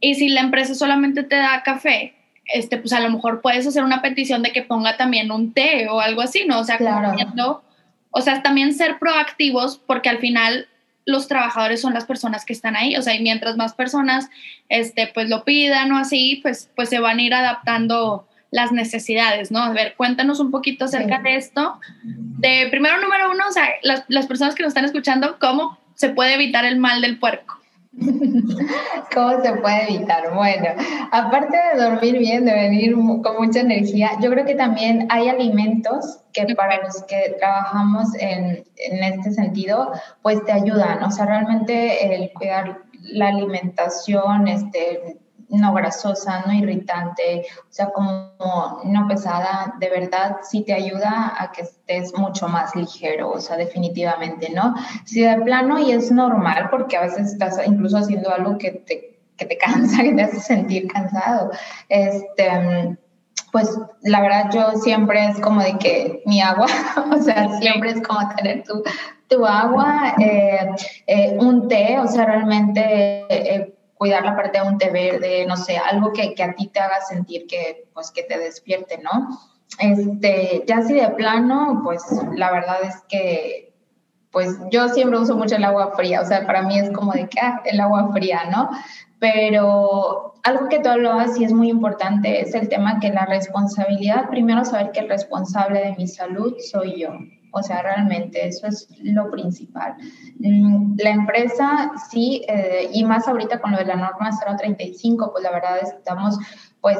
y si la empresa solamente te da café, este, pues a lo mejor puedes hacer una petición de que ponga también un té o algo así, ¿no? O sea, claro. viendo, o sea, también ser proactivos porque al final los trabajadores son las personas que están ahí, o sea, y mientras más personas, este, pues lo pidan o así, pues, pues se van a ir adaptando las necesidades, ¿no? A ver, cuéntanos un poquito acerca sí. de esto. De primero, número uno, o sea, las, las personas que nos están escuchando, ¿cómo se puede evitar el mal del puerco? ¿Cómo se puede evitar? Bueno, aparte de dormir bien, de venir con mucha energía, yo creo que también hay alimentos que para los que trabajamos en, en este sentido, pues te ayudan. O sea, realmente el cuidar la alimentación, este, no grasosa, no irritante, o sea, como no pesada, de verdad sí te ayuda a que estés mucho más ligero, o sea, definitivamente, ¿no? Si de plano y es normal porque a veces estás incluso haciendo algo que te, que te cansa, que te hace sentir cansado, este pues la verdad yo siempre es como de que mi agua, o sea, siempre es como tener tu, tu agua, eh, eh, un té, o sea, realmente eh, cuidar la parte de un té verde, no sé, algo que, que, a ti te haga sentir que, pues, que te despierte, ¿no? Este, ya si de plano, pues la verdad es que pues yo siempre uso mucho el agua fría, o sea, para mí es como de que, ah, el agua fría, ¿no? Pero algo que tú hablabas y es muy importante es el tema que la responsabilidad, primero saber que el responsable de mi salud soy yo. O sea, realmente eso es lo principal. Mm, la empresa sí, eh, y más ahorita con lo de la norma 035, pues la verdad estamos pues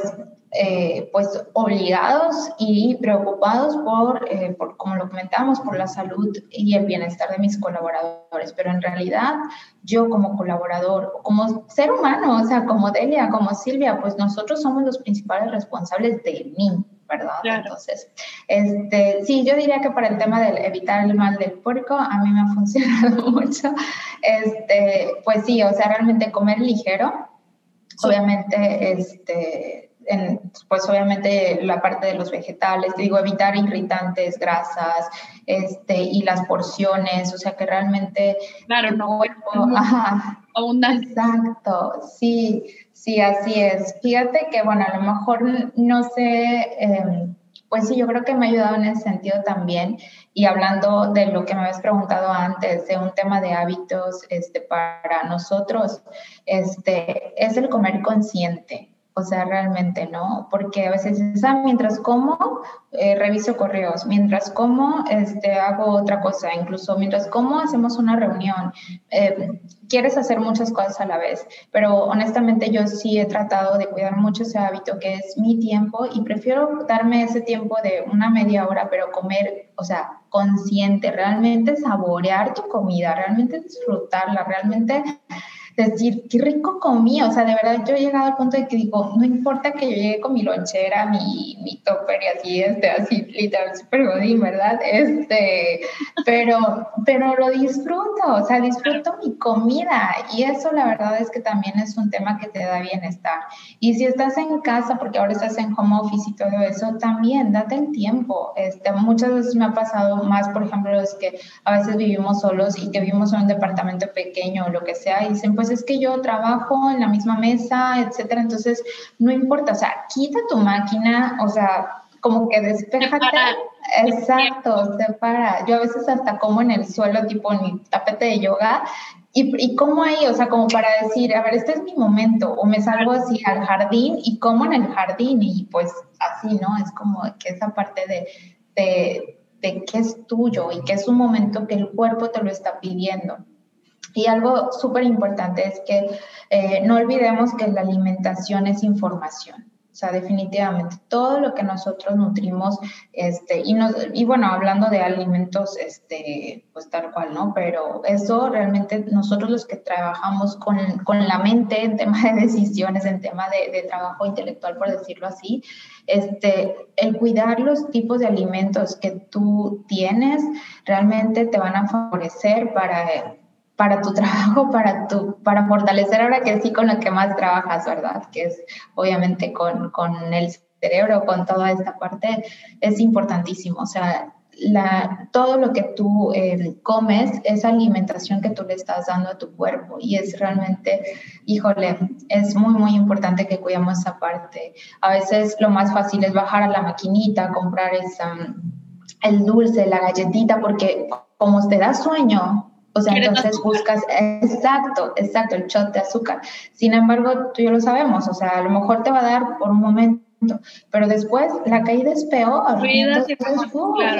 eh, pues obligados y preocupados por, eh, por, como lo comentamos, por la salud y el bienestar de mis colaboradores. Pero en realidad yo como colaborador, como ser humano, o sea, como Delia, como Silvia, pues nosotros somos los principales responsables de mí, ¿verdad? Entonces, este, sí, yo diría que para el tema de evitar el mal del puerco, a mí me ha funcionado mucho. Este, pues sí, o sea, realmente comer ligero, obviamente, este pues obviamente la parte de los vegetales, digo, evitar irritantes, grasas, este, y las porciones, o sea que realmente... Claro, no, abundante. Exacto, sí, sí, así es. Fíjate que, bueno, a lo mejor no sé, em, pues sí, yo creo que me ha ayudado en ese sentido también. Y hablando de lo que me habías preguntado antes, de un tema de hábitos este, para nosotros, este, es el comer consciente. O sea, realmente no, porque a veces ah, mientras como, eh, reviso correos, mientras como, este, hago otra cosa, incluso mientras como, hacemos una reunión. Eh, quieres hacer muchas cosas a la vez, pero honestamente yo sí he tratado de cuidar mucho ese hábito que es mi tiempo y prefiero darme ese tiempo de una media hora, pero comer, o sea, consciente, realmente saborear tu comida, realmente disfrutarla, realmente decir, qué rico comí, o sea, de verdad yo he llegado al punto de que digo, no importa que yo llegue con mi lonchera, mi, mi topper y así, este, así, literal, super godín, ¿verdad? Este, pero, pero lo disfruto, o sea, disfruto mi comida y eso la verdad es que también es un tema que te da bienestar. Y si estás en casa, porque ahora estás en home office y todo eso, también date el tiempo. Este, muchas veces me ha pasado más, por ejemplo, es que a veces vivimos solos y que vivimos en un departamento pequeño o lo que sea y dicen, pues es que yo trabajo en la misma mesa, etcétera, entonces no importa, o sea, quita tu máquina, o sea, como que despejate. Exacto, se para. Yo a veces hasta como en el suelo, tipo en mi tapete de yoga, y, y como ahí, o sea, como para decir, a ver, este es mi momento, o me salgo así al jardín y como en el jardín, y pues así, ¿no? Es como que esa parte de, de, de que es tuyo y que es un momento que el cuerpo te lo está pidiendo. Y algo súper importante es que eh, no olvidemos que la alimentación es información. O sea, definitivamente todo lo que nosotros nutrimos, este, y, nos, y bueno, hablando de alimentos, este, pues tal cual, ¿no? Pero eso realmente nosotros los que trabajamos con, con la mente en tema de decisiones, en tema de, de, trabajo intelectual, por decirlo así, este, el cuidar los tipos de alimentos que tú tienes realmente te van a favorecer para para tu trabajo, para, tu, para fortalecer ahora que sí con lo que más trabajas, ¿verdad? Que es obviamente con, con el cerebro, con toda esta parte, es importantísimo. O sea, la, todo lo que tú eh, comes es alimentación que tú le estás dando a tu cuerpo y es realmente, híjole, es muy, muy importante que cuidemos esa parte. A veces lo más fácil es bajar a la maquinita, comprar esa, el dulce, la galletita, porque como te da sueño, o sea, entonces buscas, exacto, exacto, el shot de azúcar. Sin embargo, tú ya lo sabemos, o sea, a lo mejor te va a dar por un momento, pero después la caída es peor. Entonces,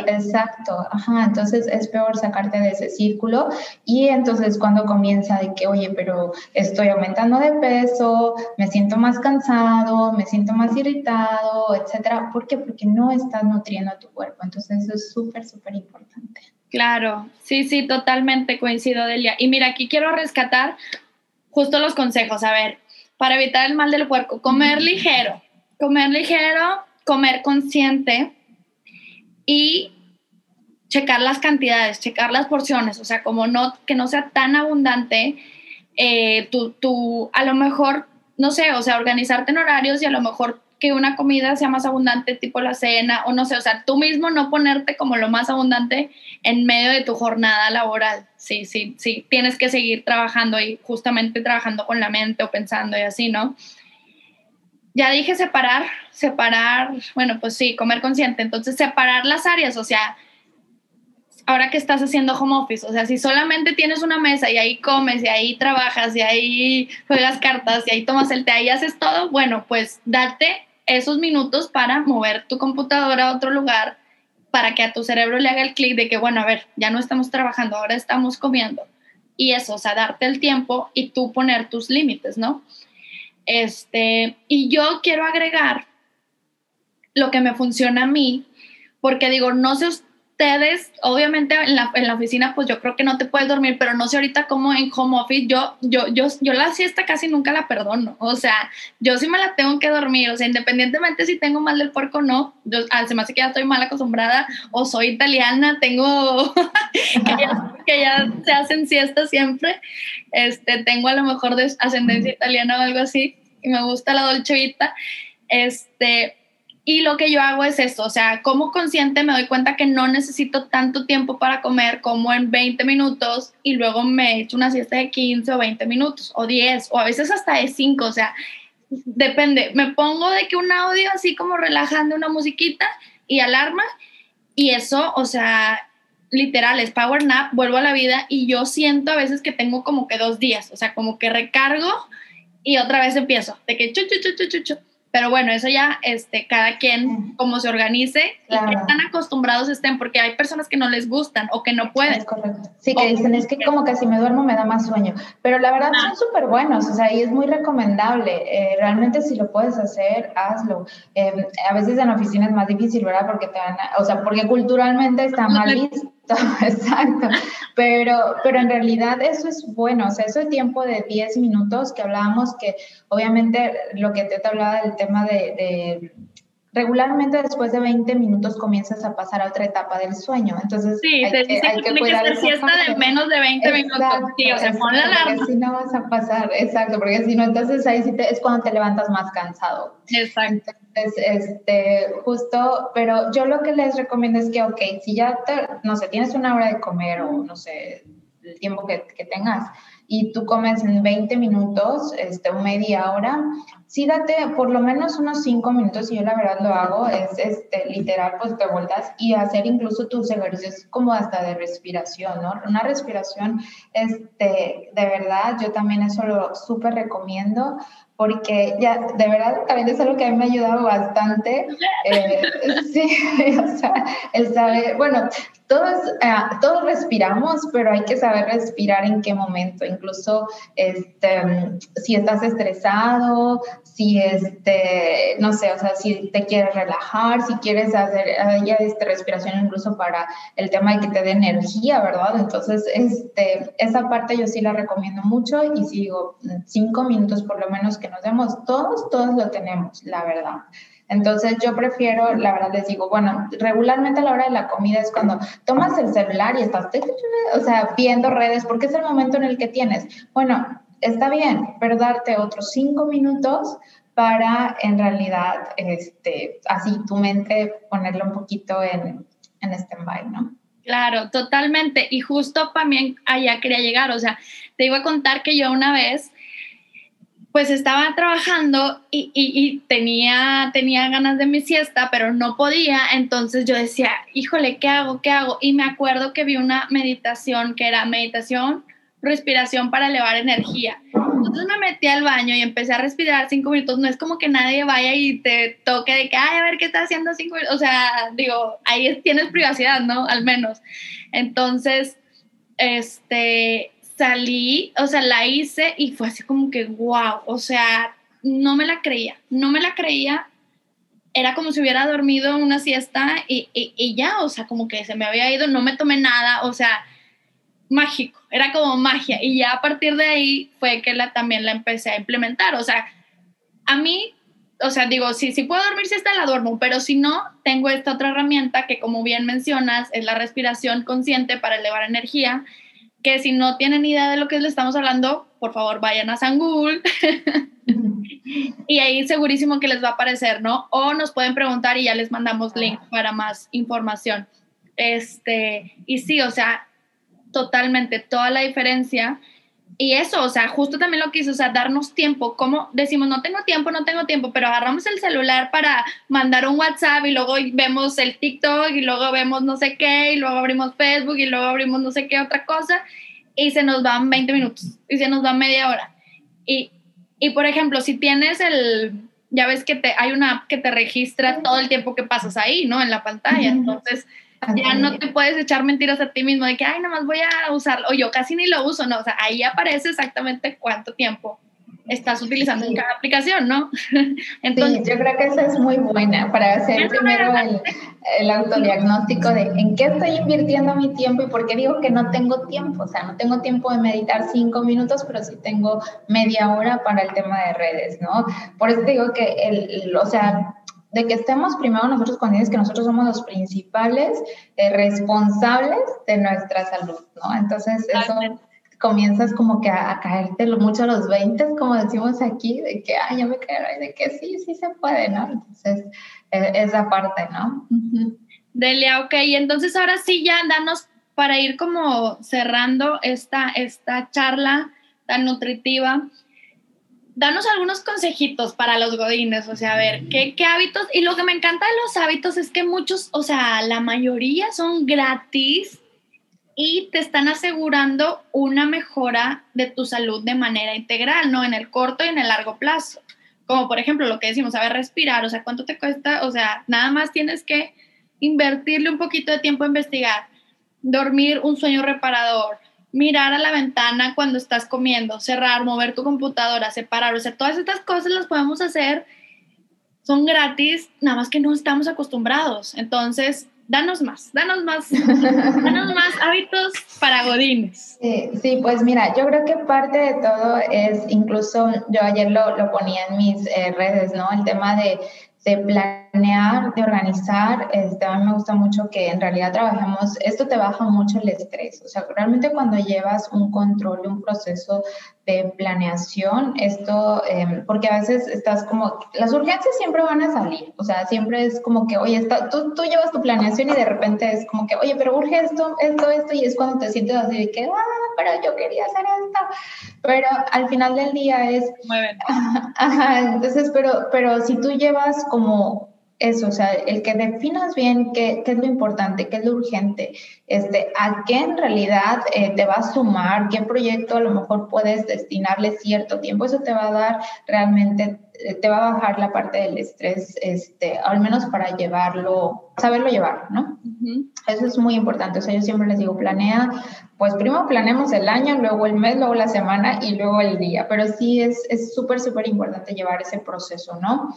Exacto, ajá, entonces es peor sacarte de ese círculo y entonces cuando comienza de que, oye, pero estoy aumentando de peso, me siento más cansado, me siento más irritado, etcétera. ¿Por qué? Porque no estás nutriendo a tu cuerpo. Entonces eso es súper, súper importante. Claro, sí, sí, totalmente coincido, Delia. Y mira, aquí quiero rescatar justo los consejos. A ver, para evitar el mal del puerco, comer ligero, comer ligero, comer consciente y checar las cantidades, checar las porciones, o sea, como no, que no sea tan abundante, eh, tú, tú, a lo mejor no sé, o sea, organizarte en horarios y a lo mejor que una comida sea más abundante, tipo la cena, o no sé, o sea, tú mismo no ponerte como lo más abundante en medio de tu jornada laboral. Sí, sí, sí, tienes que seguir trabajando y justamente trabajando con la mente o pensando y así, ¿no? Ya dije separar, separar, bueno, pues sí, comer consciente, entonces separar las áreas, o sea, ahora que estás haciendo home office, o sea, si solamente tienes una mesa y ahí comes y ahí trabajas y ahí juegas cartas y ahí tomas el té y haces todo, bueno, pues date esos minutos para mover tu computadora a otro lugar para que a tu cerebro le haga el clic de que, bueno, a ver, ya no estamos trabajando, ahora estamos comiendo. Y eso, o sea, darte el tiempo y tú poner tus límites, ¿no? Este, y yo quiero agregar lo que me funciona a mí, porque digo, no sé ustedes, obviamente en la, en la, oficina, pues yo creo que no te puedes dormir, pero no sé ahorita cómo en home office, yo, yo, yo, yo la siesta casi nunca la perdono, o sea, yo sí me la tengo que dormir, o sea, independientemente si tengo mal del puerco o no, yo, se me hace que ya estoy mal acostumbrada, o soy italiana, tengo, que, ya, se hacen siestas siempre, este, tengo a lo mejor de ascendencia italiana o algo así, y me gusta la dolcevita, este, y lo que yo hago es esto, o sea, como consciente me doy cuenta que no necesito tanto tiempo para comer como en 20 minutos y luego me echo una siesta de 15 o 20 minutos o 10 o a veces hasta de 5, o sea, depende. Me pongo de que un audio así como relajando una musiquita y alarma y eso, o sea, literal es power nap, vuelvo a la vida y yo siento a veces que tengo como que dos días, o sea, como que recargo y otra vez empiezo, de que chu, chu, chu, chu, chu, chu pero bueno, eso ya este, cada quien como se organice y que tan acostumbrados estén, porque hay personas que no les gustan o que no pueden. Es correcto. Sí, que dicen, es que como que si me duermo me da más sueño. Pero la verdad son súper buenos, o sea, y es muy recomendable. Eh, realmente si lo puedes hacer, hazlo. Em, a veces en la oficina es más difícil, ¿verdad? Porque te van o sea, porque culturalmente está mal visto. Exacto, pero, pero en realidad eso es bueno, o sea, ese tiempo de 10 minutos que hablábamos, que obviamente lo que te hablaba del tema de, regularmente después de 20 minutos comienzas a pasar a otra etapa del sueño. Entonces, sí, hay, que, hay que, cuidar que siesta de menos de 20 minutos. Sí, o sea, pon la alarma. si no vas a pasar, exacto, porque si no, entonces ahí sí te, es cuando te levantas más cansado. Exacto. Entonces, este, justo, pero yo lo que les recomiendo es que, ok, si ya, te, no sé, tienes una hora de comer o no sé, el tiempo que, que tengas, y tú comes en 20 minutos, este, media hora, sí date por lo menos unos 5 minutos, y yo la verdad lo hago, es este, literal, pues te vueltas y hacer incluso tus ejercicios como hasta de respiración, ¿no? Una respiración, este, de verdad, yo también eso lo súper recomiendo, porque ya, de verdad, también es algo que a mí me ha ayudado bastante. Eh, sí, o sea, el saber, bueno, todos, eh, todos respiramos, pero hay que saber respirar en qué momento, incluso este, si estás estresado, si este, no sé, o sea, si te quieres relajar, si quieres hacer ya esta respiración incluso para el tema de que te dé energía, ¿verdad? Entonces, este, esa parte yo sí la recomiendo mucho y si cinco minutos por lo menos que nos demos todos, todos lo tenemos, la verdad. Entonces yo prefiero, la verdad les digo, bueno, regularmente a la hora de la comida es cuando tomas el celular y estás, o sea, viendo redes, porque es el momento en el que tienes. Bueno, está bien, pero darte otros cinco minutos para en realidad, este, así tu mente ponerlo un poquito en, en stand-by, ¿no? Claro, totalmente. Y justo también allá quería llegar, o sea, te iba a contar que yo una vez, pues estaba trabajando y, y, tenía, tenía ganas de mi siesta, pero no podía, entonces yo decía, híjole, ¿qué hago? ¿Qué hago? Y me acuerdo que vi una meditación que era meditación respiración para elevar energía. Entonces me metí al baño y empecé a respirar cinco minutos. No es como que nadie vaya y te toque de que, ay, a ver qué está haciendo cinco minutos. O sea, digo, ahí tienes privacidad, ¿no? Al menos. Entonces, este, salí, o sea, la hice y fue así como que, wow, o sea, no me la creía, no me la creía. Era como si hubiera dormido una siesta y, y, y ya, o sea, como que se me había ido, no me tomé nada, o sea, mágico, era como magia. Y ya a partir de ahí fue que la, también la empecé a implementar. O sea, a mí, o sea, digo, si, si puedo dormir si está la duermo, pero si no, tengo esta otra herramienta que como bien mencionas, es la respiración consciente para elevar energía, que si no tienen idea de lo que le estamos hablando, por favor vayan a San Google y ahí segurísimo que les va a aparecer, ¿no? O nos pueden preguntar y ya les mandamos link para más información. Este, y sí, o sea, totalmente toda la diferencia. Y eso, o sea, justo también lo que hizo, o sea, darnos tiempo. Como decimos, no tengo tiempo, no tengo tiempo, pero agarramos el celular para mandar un WhatsApp y luego vemos el TikTok y luego vemos no sé qué y luego abrimos Facebook y luego abrimos no sé qué otra cosa y se nos van 20 minutos y se nos va media hora. Y, y por ejemplo, si tienes el, ya ves que te, hay una app que te registra todo el tiempo que pasas ahí, ¿no? En la pantalla. Entonces, ya no te puedes echar mentiras a ti mismo de que, ay, nada más voy a usarlo, o yo casi ni lo uso, no, o sea, ahí aparece exactamente cuánto tiempo estás utilizando en cada aplicación, ¿no? Entonces, sí, yo creo que esa es muy buena para hacer primero el, el, autodiagnóstico de en qué estoy invirtiendo mi tiempo y por qué digo que no tengo tiempo. O sea, no tengo tiempo de meditar cinco minutos, pero sí tengo media hora para el tema de redes, ¿no? Por eso digo que, el, o sea, de que estemos primero nosotros conscientes que nosotros somos los principales eh, responsables de nuestra salud, ¿no? Entonces, eso comienzas como que a, caerte mucho a los 20, como decimos aquí, de que, ay, yo me quiero, y de que sí, sí se puede, ¿no? Entonces, e, esa parte, ¿no? Delia, ok, entonces ahora sí ya danos para ir como cerrando esta, esta charla tan nutritiva, danos algunos consejitos para los godines, o sea, a ver, ¿qué, ¿qué, hábitos? Y lo que me encanta de los hábitos es que muchos, o sea, la mayoría son gratis y te están asegurando una mejora de tu salud de manera integral, ¿no? En el corto y en el largo plazo. Como por ejemplo lo que decimos, saber respirar, o sea, ¿cuánto te cuesta? O sea, nada más tienes que invertirle un poquito de tiempo a investigar, dormir un sueño reparador, mirar a la ventana cuando estás comiendo, cerrar, mover tu computadora, separar, o sea, todas estas cosas las podemos hacer, son gratis, nada más que no estamos acostumbrados. Entonces, danos más, danos más, danos más hábitos para godines. Sí, pues mira, yo creo que parte de todo es, incluso yo ayer lo, lo ponía en mis eh, redes, ¿no? El tema de de planear, de organizar. Este, a mí me gusta mucho que en realidad trabajemos, esto te baja mucho el estrés, o sea, realmente cuando llevas un control, un proceso de planeación, esto, em, porque a veces estás como, las urgencias siempre van a salir, o sea, siempre es como que, oye, está, tú, tú llevas tu planeación y de repente es como que, oye, pero urge esto, esto, esto, y es cuando te sientes así de que, ah, pero yo quería hacer esto, pero al final del día es... Mueven. Ajá, entonces, pero, pero si tú llevas como eso, o sea, el que definas bien qué, qué, es lo importante, qué es lo urgente, este, a qué en realidad eh, te va a sumar, qué proyecto a lo mejor puedes destinarle cierto tiempo, eso te va a dar realmente, eh, te va a bajar la parte del estrés, este, al menos para llevarlo, saberlo llevar, ¿no? Eso es muy importante, o sea, yo siempre les digo, planea, pues primero planeamos el año, luego el mes, luego la semana y luego el día, pero sí es súper, súper importante llevar ese proceso, ¿no?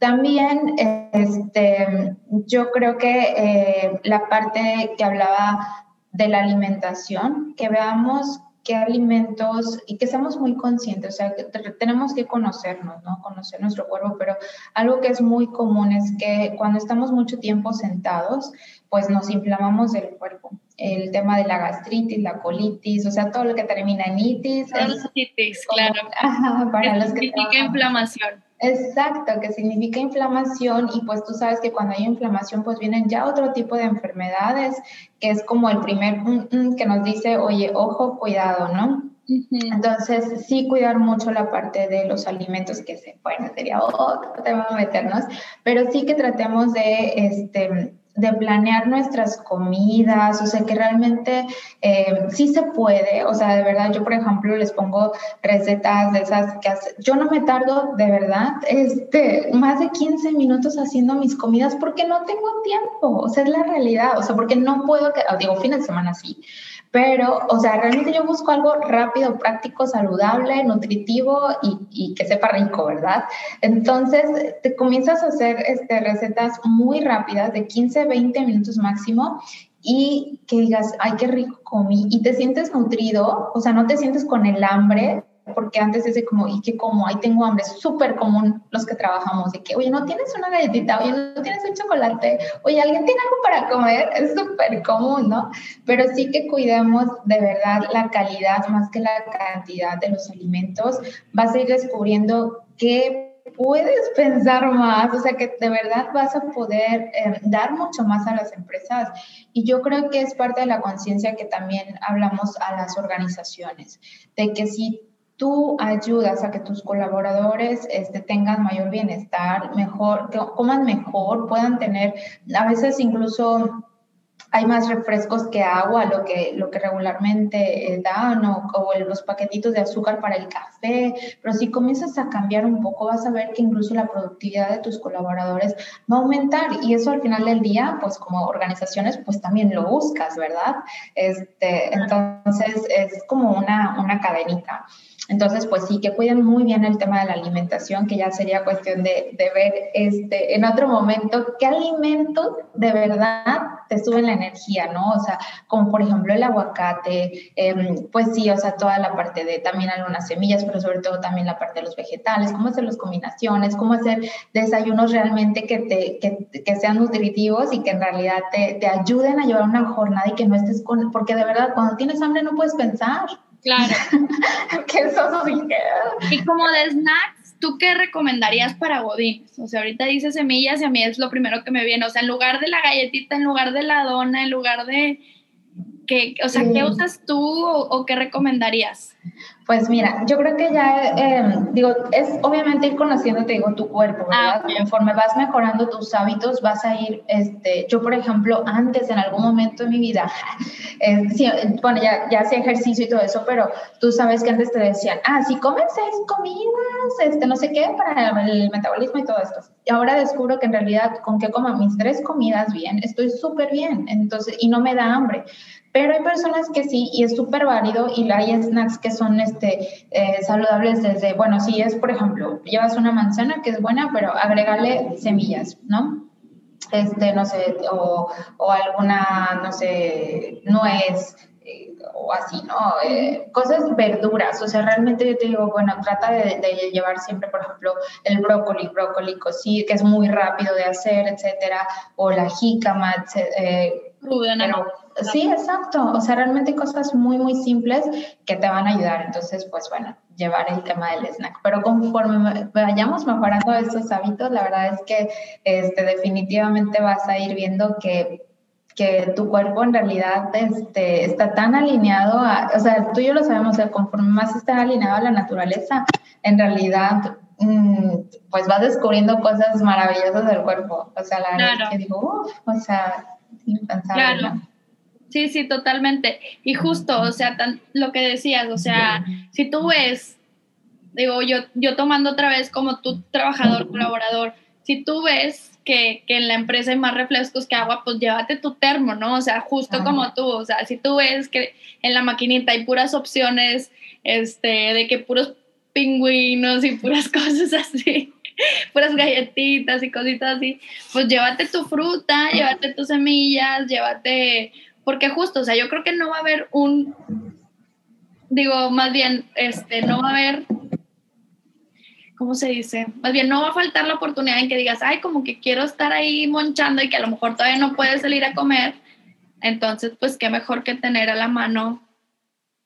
También este, yo creo que eh, la parte que hablaba de la alimentación, que veamos qué alimentos y que seamos muy conscientes, o sea, que tenemos que conocernos, ¿no? Conocer nuestro cuerpo, pero algo que es muy común es que cuando estamos mucho tiempo sentados, pues nos inflamamos del cuerpo. El tema de la gastritis, la colitis, o sea, todo lo que termina en itis. Es claro. para los que significa inflamación. Exacto, que significa inflamación y pues tú sabes que cuando hay inflamación pues vienen ya otro tipo de enfermedades, que es como el primer mm, mm, que nos dice, oye, ojo, cuidado, ¿no? Entonces, sí cuidar mucho la parte de los alimentos, que se, bueno, sería otro tema meternos, pero sí que tratemos de, este, de planear nuestras comidas, o sea, que realmente eh, sí se puede, o sea, de verdad, yo por ejemplo les pongo recetas de esas que hace, yo no me tardo de verdad este, más de 15 minutos haciendo mis comidas porque no tengo tiempo, o sea, es la realidad, o sea, porque no puedo, digo, fin de semana sí, pero, o sea, realmente yo busco algo rápido, práctico, saludable, nutritivo y, y, que sepa rico, ¿verdad? Entonces, te comienzas a hacer este, recetas muy rápidas, de 15, 20 minutos máximo, y que digas, ay, qué rico comí, y te sientes nutrido, o sea, no te sientes con el hambre, porque antes ese como, ¿y qué como? Ahí tengo hambre, es súper común los que trabajamos, de que, oye, no tienes una galletita, oye, no tienes un chocolate, oye, ¿alguien tiene algo para comer? Es súper común, ¿no? Pero sí que cuidemos de verdad la calidad más que la cantidad de los alimentos. Vas a ir descubriendo que puedes pensar más, o sea, que de verdad vas a poder eh, dar mucho más a las empresas. Y yo creo que es parte de la conciencia que también hablamos a las organizaciones, de que si tú ayudas a que tus colaboradores este, tengan mayor bienestar, mejor, que coman mejor, puedan tener, a veces incluso hay más refrescos que agua, lo que, lo que regularmente eh, dan, o, o, los paquetitos de azúcar para el café, pero si comienzas a cambiar un poco, vas a ver que incluso la productividad de tus colaboradores va a aumentar y eso al final del día, pues como organizaciones, pues también lo buscas, ¿verdad? Este, entonces es como una, una cadenita. Entonces, pues sí, que cuiden muy bien el tema de la alimentación, que ya sería cuestión de, de ver este, en otro momento qué alimentos de verdad te suben la energía, ¿no? O sea, como por ejemplo el aguacate, eh, pues sí, o sea, toda la parte de también algunas semillas, pero sobre todo también la parte de los vegetales, cómo hacer las combinaciones, cómo hacer desayunos realmente que, te, que, sean nutritivos y que en realidad te, te ayuden a llevar una jornada y que no estés con, porque de verdad cuando tienes hambre no puedes pensar. Claro. que eso Y como de snacks, ¿tú qué recomendarías para godines? O sea, ahorita dice semillas y a mí es lo primero que me viene. O sea, en lugar de la galletita, en lugar de la dona, en lugar de... ¿qué, o sea, ¿qué usas tú o, o qué recomendarías? Pues mira, yo creo que ya, eh, digo, es obviamente ir conociendo, te digo, tu cuerpo, ¿verdad? Ah, Conforme vas mejorando tus hábitos, vas a ir, este, yo por ejemplo, antes en algún momento de mi vida, eh, sí, bueno, ya, ya hacía ejercicio y todo eso, pero tú sabes que antes te decían, ah, si comes seis comidas, este, no sé qué, para el metabolismo y todo esto. Y ahora descubro que en realidad con que coma mis tres comidas bien, estoy súper bien, entonces, y no me da hambre. Pero hay personas que sí, y es súper válido, y hay snacks que son este, eh, saludables desde, bueno, si es, por ejemplo, llevas una manzana que es buena, pero agrégale semillas, ¿no? Este, no sé, o, o alguna, no sé, nuez, eh, o así, ¿no? Eh, cosas verduras, o sea, realmente yo te digo, bueno, trata de, de, llevar siempre, por ejemplo, el brócoli, brócoli cocido, que es muy rápido de hacer, etcétera, o la jícama, eh, pero, sí, exacto. O sea, realmente cosas muy, muy simples que te van a ayudar. Entonces, pues bueno, llevar el tema del snack. Pero conforme vayamos mejorando estos hábitos, la verdad es que este, definitivamente vas a ir viendo que que tu cuerpo en realidad este, está tan alineado a, o sea, tú y yo lo sabemos, o sea, conforme más está alineado a la naturaleza, en realidad, mm, pues vas descubriendo cosas maravillosas del cuerpo. O sea, la verdad es que digo, o sea, Claro. Sí, sí, totalmente. Y justo, o sea, lo que decías, o sea, si tú ves, digo, yo, yo tomando otra vez como tu trabajador, colaborador, si tú ves que, que, en la empresa hay más refrescos que agua, pues llévate tu termo, ¿no? O sea, justo como tú, o sea, si tú ves que en la maquinita hay puras opciones, este, de que puros pingüinos y puras cosas así, puras galletitas y cositas así, pues llévate tu fruta, llévate tus semillas, llévate, porque justo, o sea, yo creo que no va a haber un, digo, más bien, este, no va a haber, ¿cómo se dice? Más bien, no va a faltar la oportunidad en que digas, ay, como que quiero estar ahí monchando y que a lo mejor todavía no puedes salir a comer, entonces, pues qué mejor que tener a la mano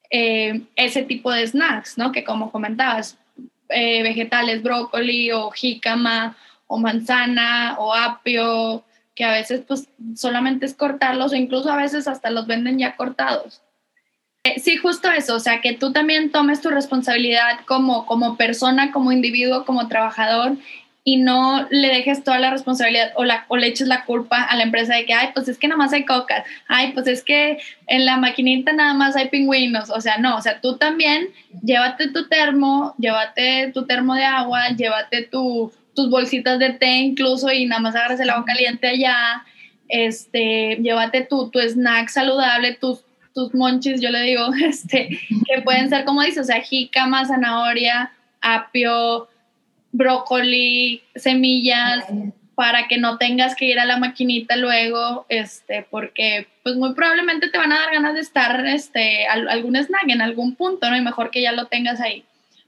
eh, ese tipo de snacks, ¿no? Que como comentabas, eh, vegetales, brócoli o jícama o manzana o apio, que a veces pues solamente es cortarlos o incluso a veces hasta los venden ya cortados. Eh, sí, justo eso, o sea, que tú también tomes tu responsabilidad como, como persona, como individuo, como trabajador y no le dejes toda la responsabilidad o, la, o le eches la culpa a la empresa de que, ay, pues es que nada más hay cocas, ay, pues es que en la maquinita nada más hay pingüinos, o sea, no, o sea, tú también llévate tu termo, llévate tu termo de agua, llévate tu, tus bolsitas de té incluso y nada más agarres el agua caliente allá, este, llévate tu, tu snack saludable, tus, tus monchis, yo le digo, este, que pueden ser, como dices, o sea, jícama, zanahoria, apio, brócoli, semillas, para que no tengas que ir a la maquinita luego, este, porque pues muy probablemente te van a dar ganas de estar este, algún snack en algún punto, ¿no? Y mejor que ya lo tengas ahí.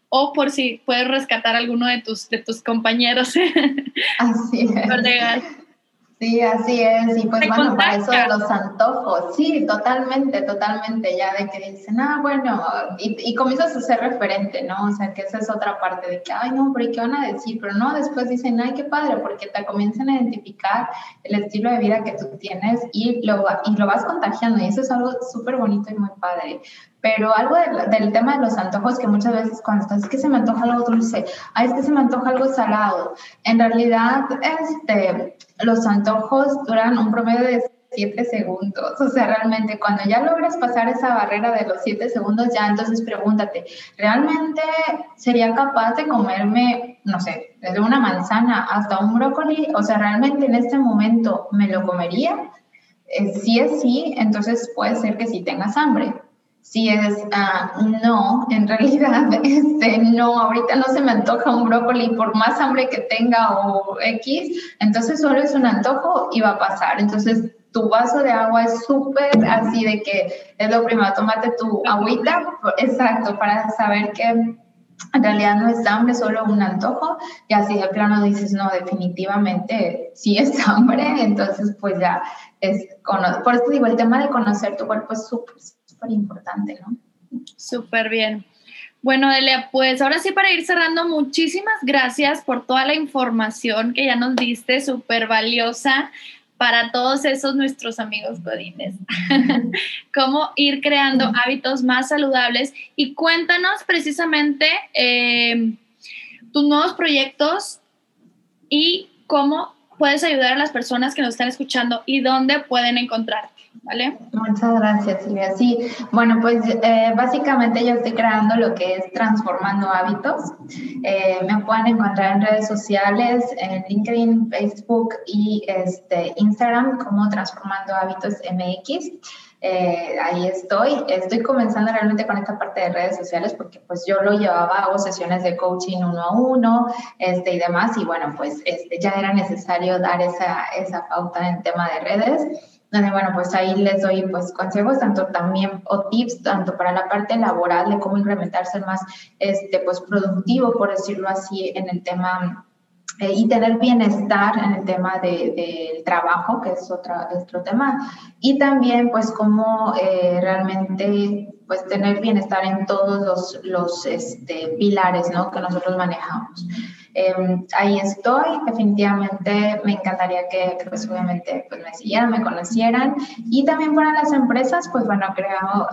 O por si puedes rescatar alguno de tus, de tus compañeros. Así es. Sí, así es. Y pues bueno, para eso de los antojos, sí, totalmente, totalmente, ya de que dicen, ah, bueno, y, y, comienzas a ser referente, ¿no? O sea, que esa es otra parte de que, ay, no, pero ¿qué van a decir? Pero no, después dicen, ay, qué padre, porque te comienzan a identificar el estilo de vida que tú tienes y lo, y lo vas contagiando, y eso es algo súper bonito y muy padre. Pero algo del tema de los antojos, que muchas veces cuando estás, es que se me antoja algo dulce, ay, es que se me antoja algo salado. En realidad, este, los antojos duran un promedio de 7 segundos. O sea, realmente cuando ya logras pasar esa barrera de los 7 segundos, ya entonces pregúntate, ¿realmente sería capaz de comerme, no sé, desde una manzana hasta un brócoli? O sea, ¿realmente en este momento me lo comería? Eh, si es sí, entonces puede ser que sí tengas hambre si es uh, no, en realidad, este, no, ahorita no se me antoja un brócoli por más hambre que tenga o X, entonces solo es un antojo y va a pasar. Entonces, tu vaso de agua es súper así de que es lo primero, tómate tu agüita, exacto, para saber que en realidad no es hambre, solo un antojo, y así de plano dices, no, definitivamente sí es hambre, entonces pues ya es, por eso digo, el tema de conocer tu cuerpo es súper, súper importante, ¿no? Súper bien. Bueno, Delia, pues ahora sí para ir cerrando, muchísimas gracias por toda la información que ya nos diste, súper valiosa para todos esos nuestros amigos godines. Cómo ir creando hábitos más saludables y cuéntanos precisamente eh, tus nuevos proyectos y cómo puedes ayudar a las personas que nos están escuchando y dónde pueden encontrarte. ¿Vale? Muchas gracias, Silvia. Sí, bueno, pues eh, básicamente yo estoy creando lo que es transformando hábitos. Eh, me pueden encontrar en redes sociales, en LinkedIn, Facebook y este, Instagram como Transformando Hábitos MX. Eh, ahí estoy. Estoy comenzando realmente con esta parte de redes sociales porque pues yo lo llevaba, hago sesiones de coaching uno a uno este, y demás y bueno, pues este, ya era necesario dar esa, esa pauta en tema de redes donde bueno, pues ahí les doy pues consejos tanto también o tips tanto para la parte laboral de cómo incrementarse más este pues productivo por decirlo así en el tema eh, y tener bienestar en el tema del de, trabajo, que es otra, otro tema, y también pues cómo eh, realmente pues tener bienestar en todos los, los este, pilares ¿no? que nosotros manejamos. Em, ahí estoy, definitivamente me encantaría que, pues obviamente pues me siguieran, me conocieran y también para las empresas, pues bueno, creo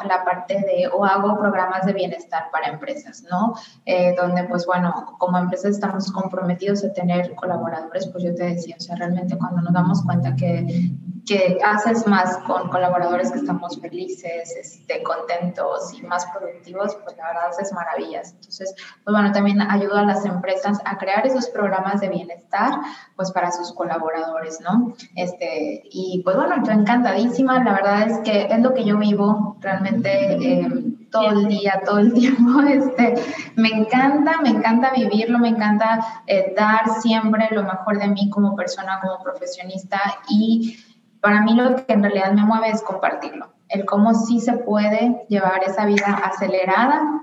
la parte de o hago programas de bienestar para empresas, ¿no? Eh, donde pues bueno, como empresas estamos comprometidos a tener colaboradores, pues yo te decía, o sea, realmente cuando nos damos cuenta que que haces más con colaboradores que estamos felices, este, contentos y más productivos, pues la verdad haces maravillas. Entonces, pues bueno, también ayuda a las empresas a crear esos programas de bienestar, pues para sus colaboradores, ¿no? Este, y pues bueno, yo encantadísima, la verdad es que es lo que yo vivo realmente. Eh, todo el día, todo el tiempo. Este, me encanta, me encanta vivirlo, me encanta eh, dar siempre lo mejor de mí como persona, como profesionista y para mí lo que en realidad me mueve es compartirlo, el cómo sí se puede llevar esa vida acelerada,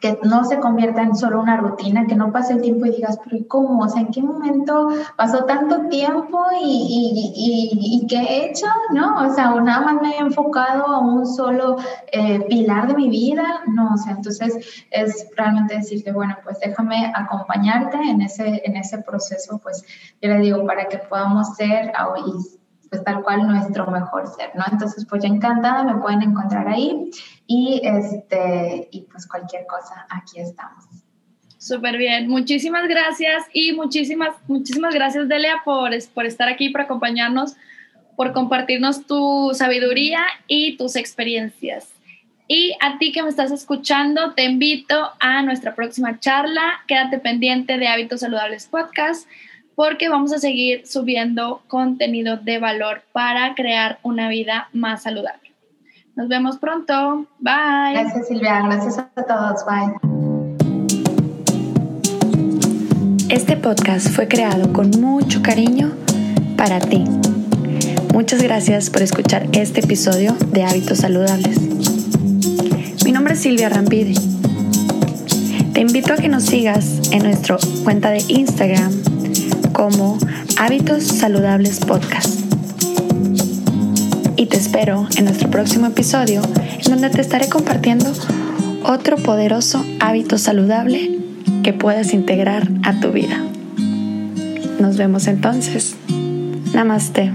que no se convierta en solo una rutina, que no pase el tiempo y digas, pero ¿cómo? O sea, ¿en qué momento pasó tanto tiempo y, y, y, qué he hecho? ¿No? O sea, nada más me he enfocado a un solo eh, pilar de mi vida. No, o sea, entonces es realmente decirte, bueno, pues déjame acompañarte en ese, en ese proceso, pues yo le digo, para que podamos ser pues tal cual nuestro mejor ser, ¿no? Entonces, pues ya encantada, me pueden encontrar ahí y, este, y pues cualquier cosa, aquí estamos. Súper bien, muchísimas gracias y muchísimas, muchísimas gracias Delia por, por estar aquí, por acompañarnos, por compartirnos tu sabiduría y tus experiencias. Y a ti que me estás escuchando, te invito a nuestra próxima charla. Quédate pendiente de Hábitos Saludables Podcast porque vamos a seguir subiendo contenido de valor para crear una vida más saludable. Nos vemos pronto. Bye. Gracias Silvia, gracias a todos. Bye. Este podcast fue creado con mucho cariño para ti. Muchas gracias por escuchar este episodio de Hábitos Saludables. Mi nombre es Silvia Rampide. Te invito a que nos sigas en nuestra cuenta de Instagram como Hábitos Saludables Podcast. Y te espero en nuestro próximo episodio en donde te estaré compartiendo otro poderoso hábito saludable que puedas integrar a tu vida. Nos vemos entonces. Namaste.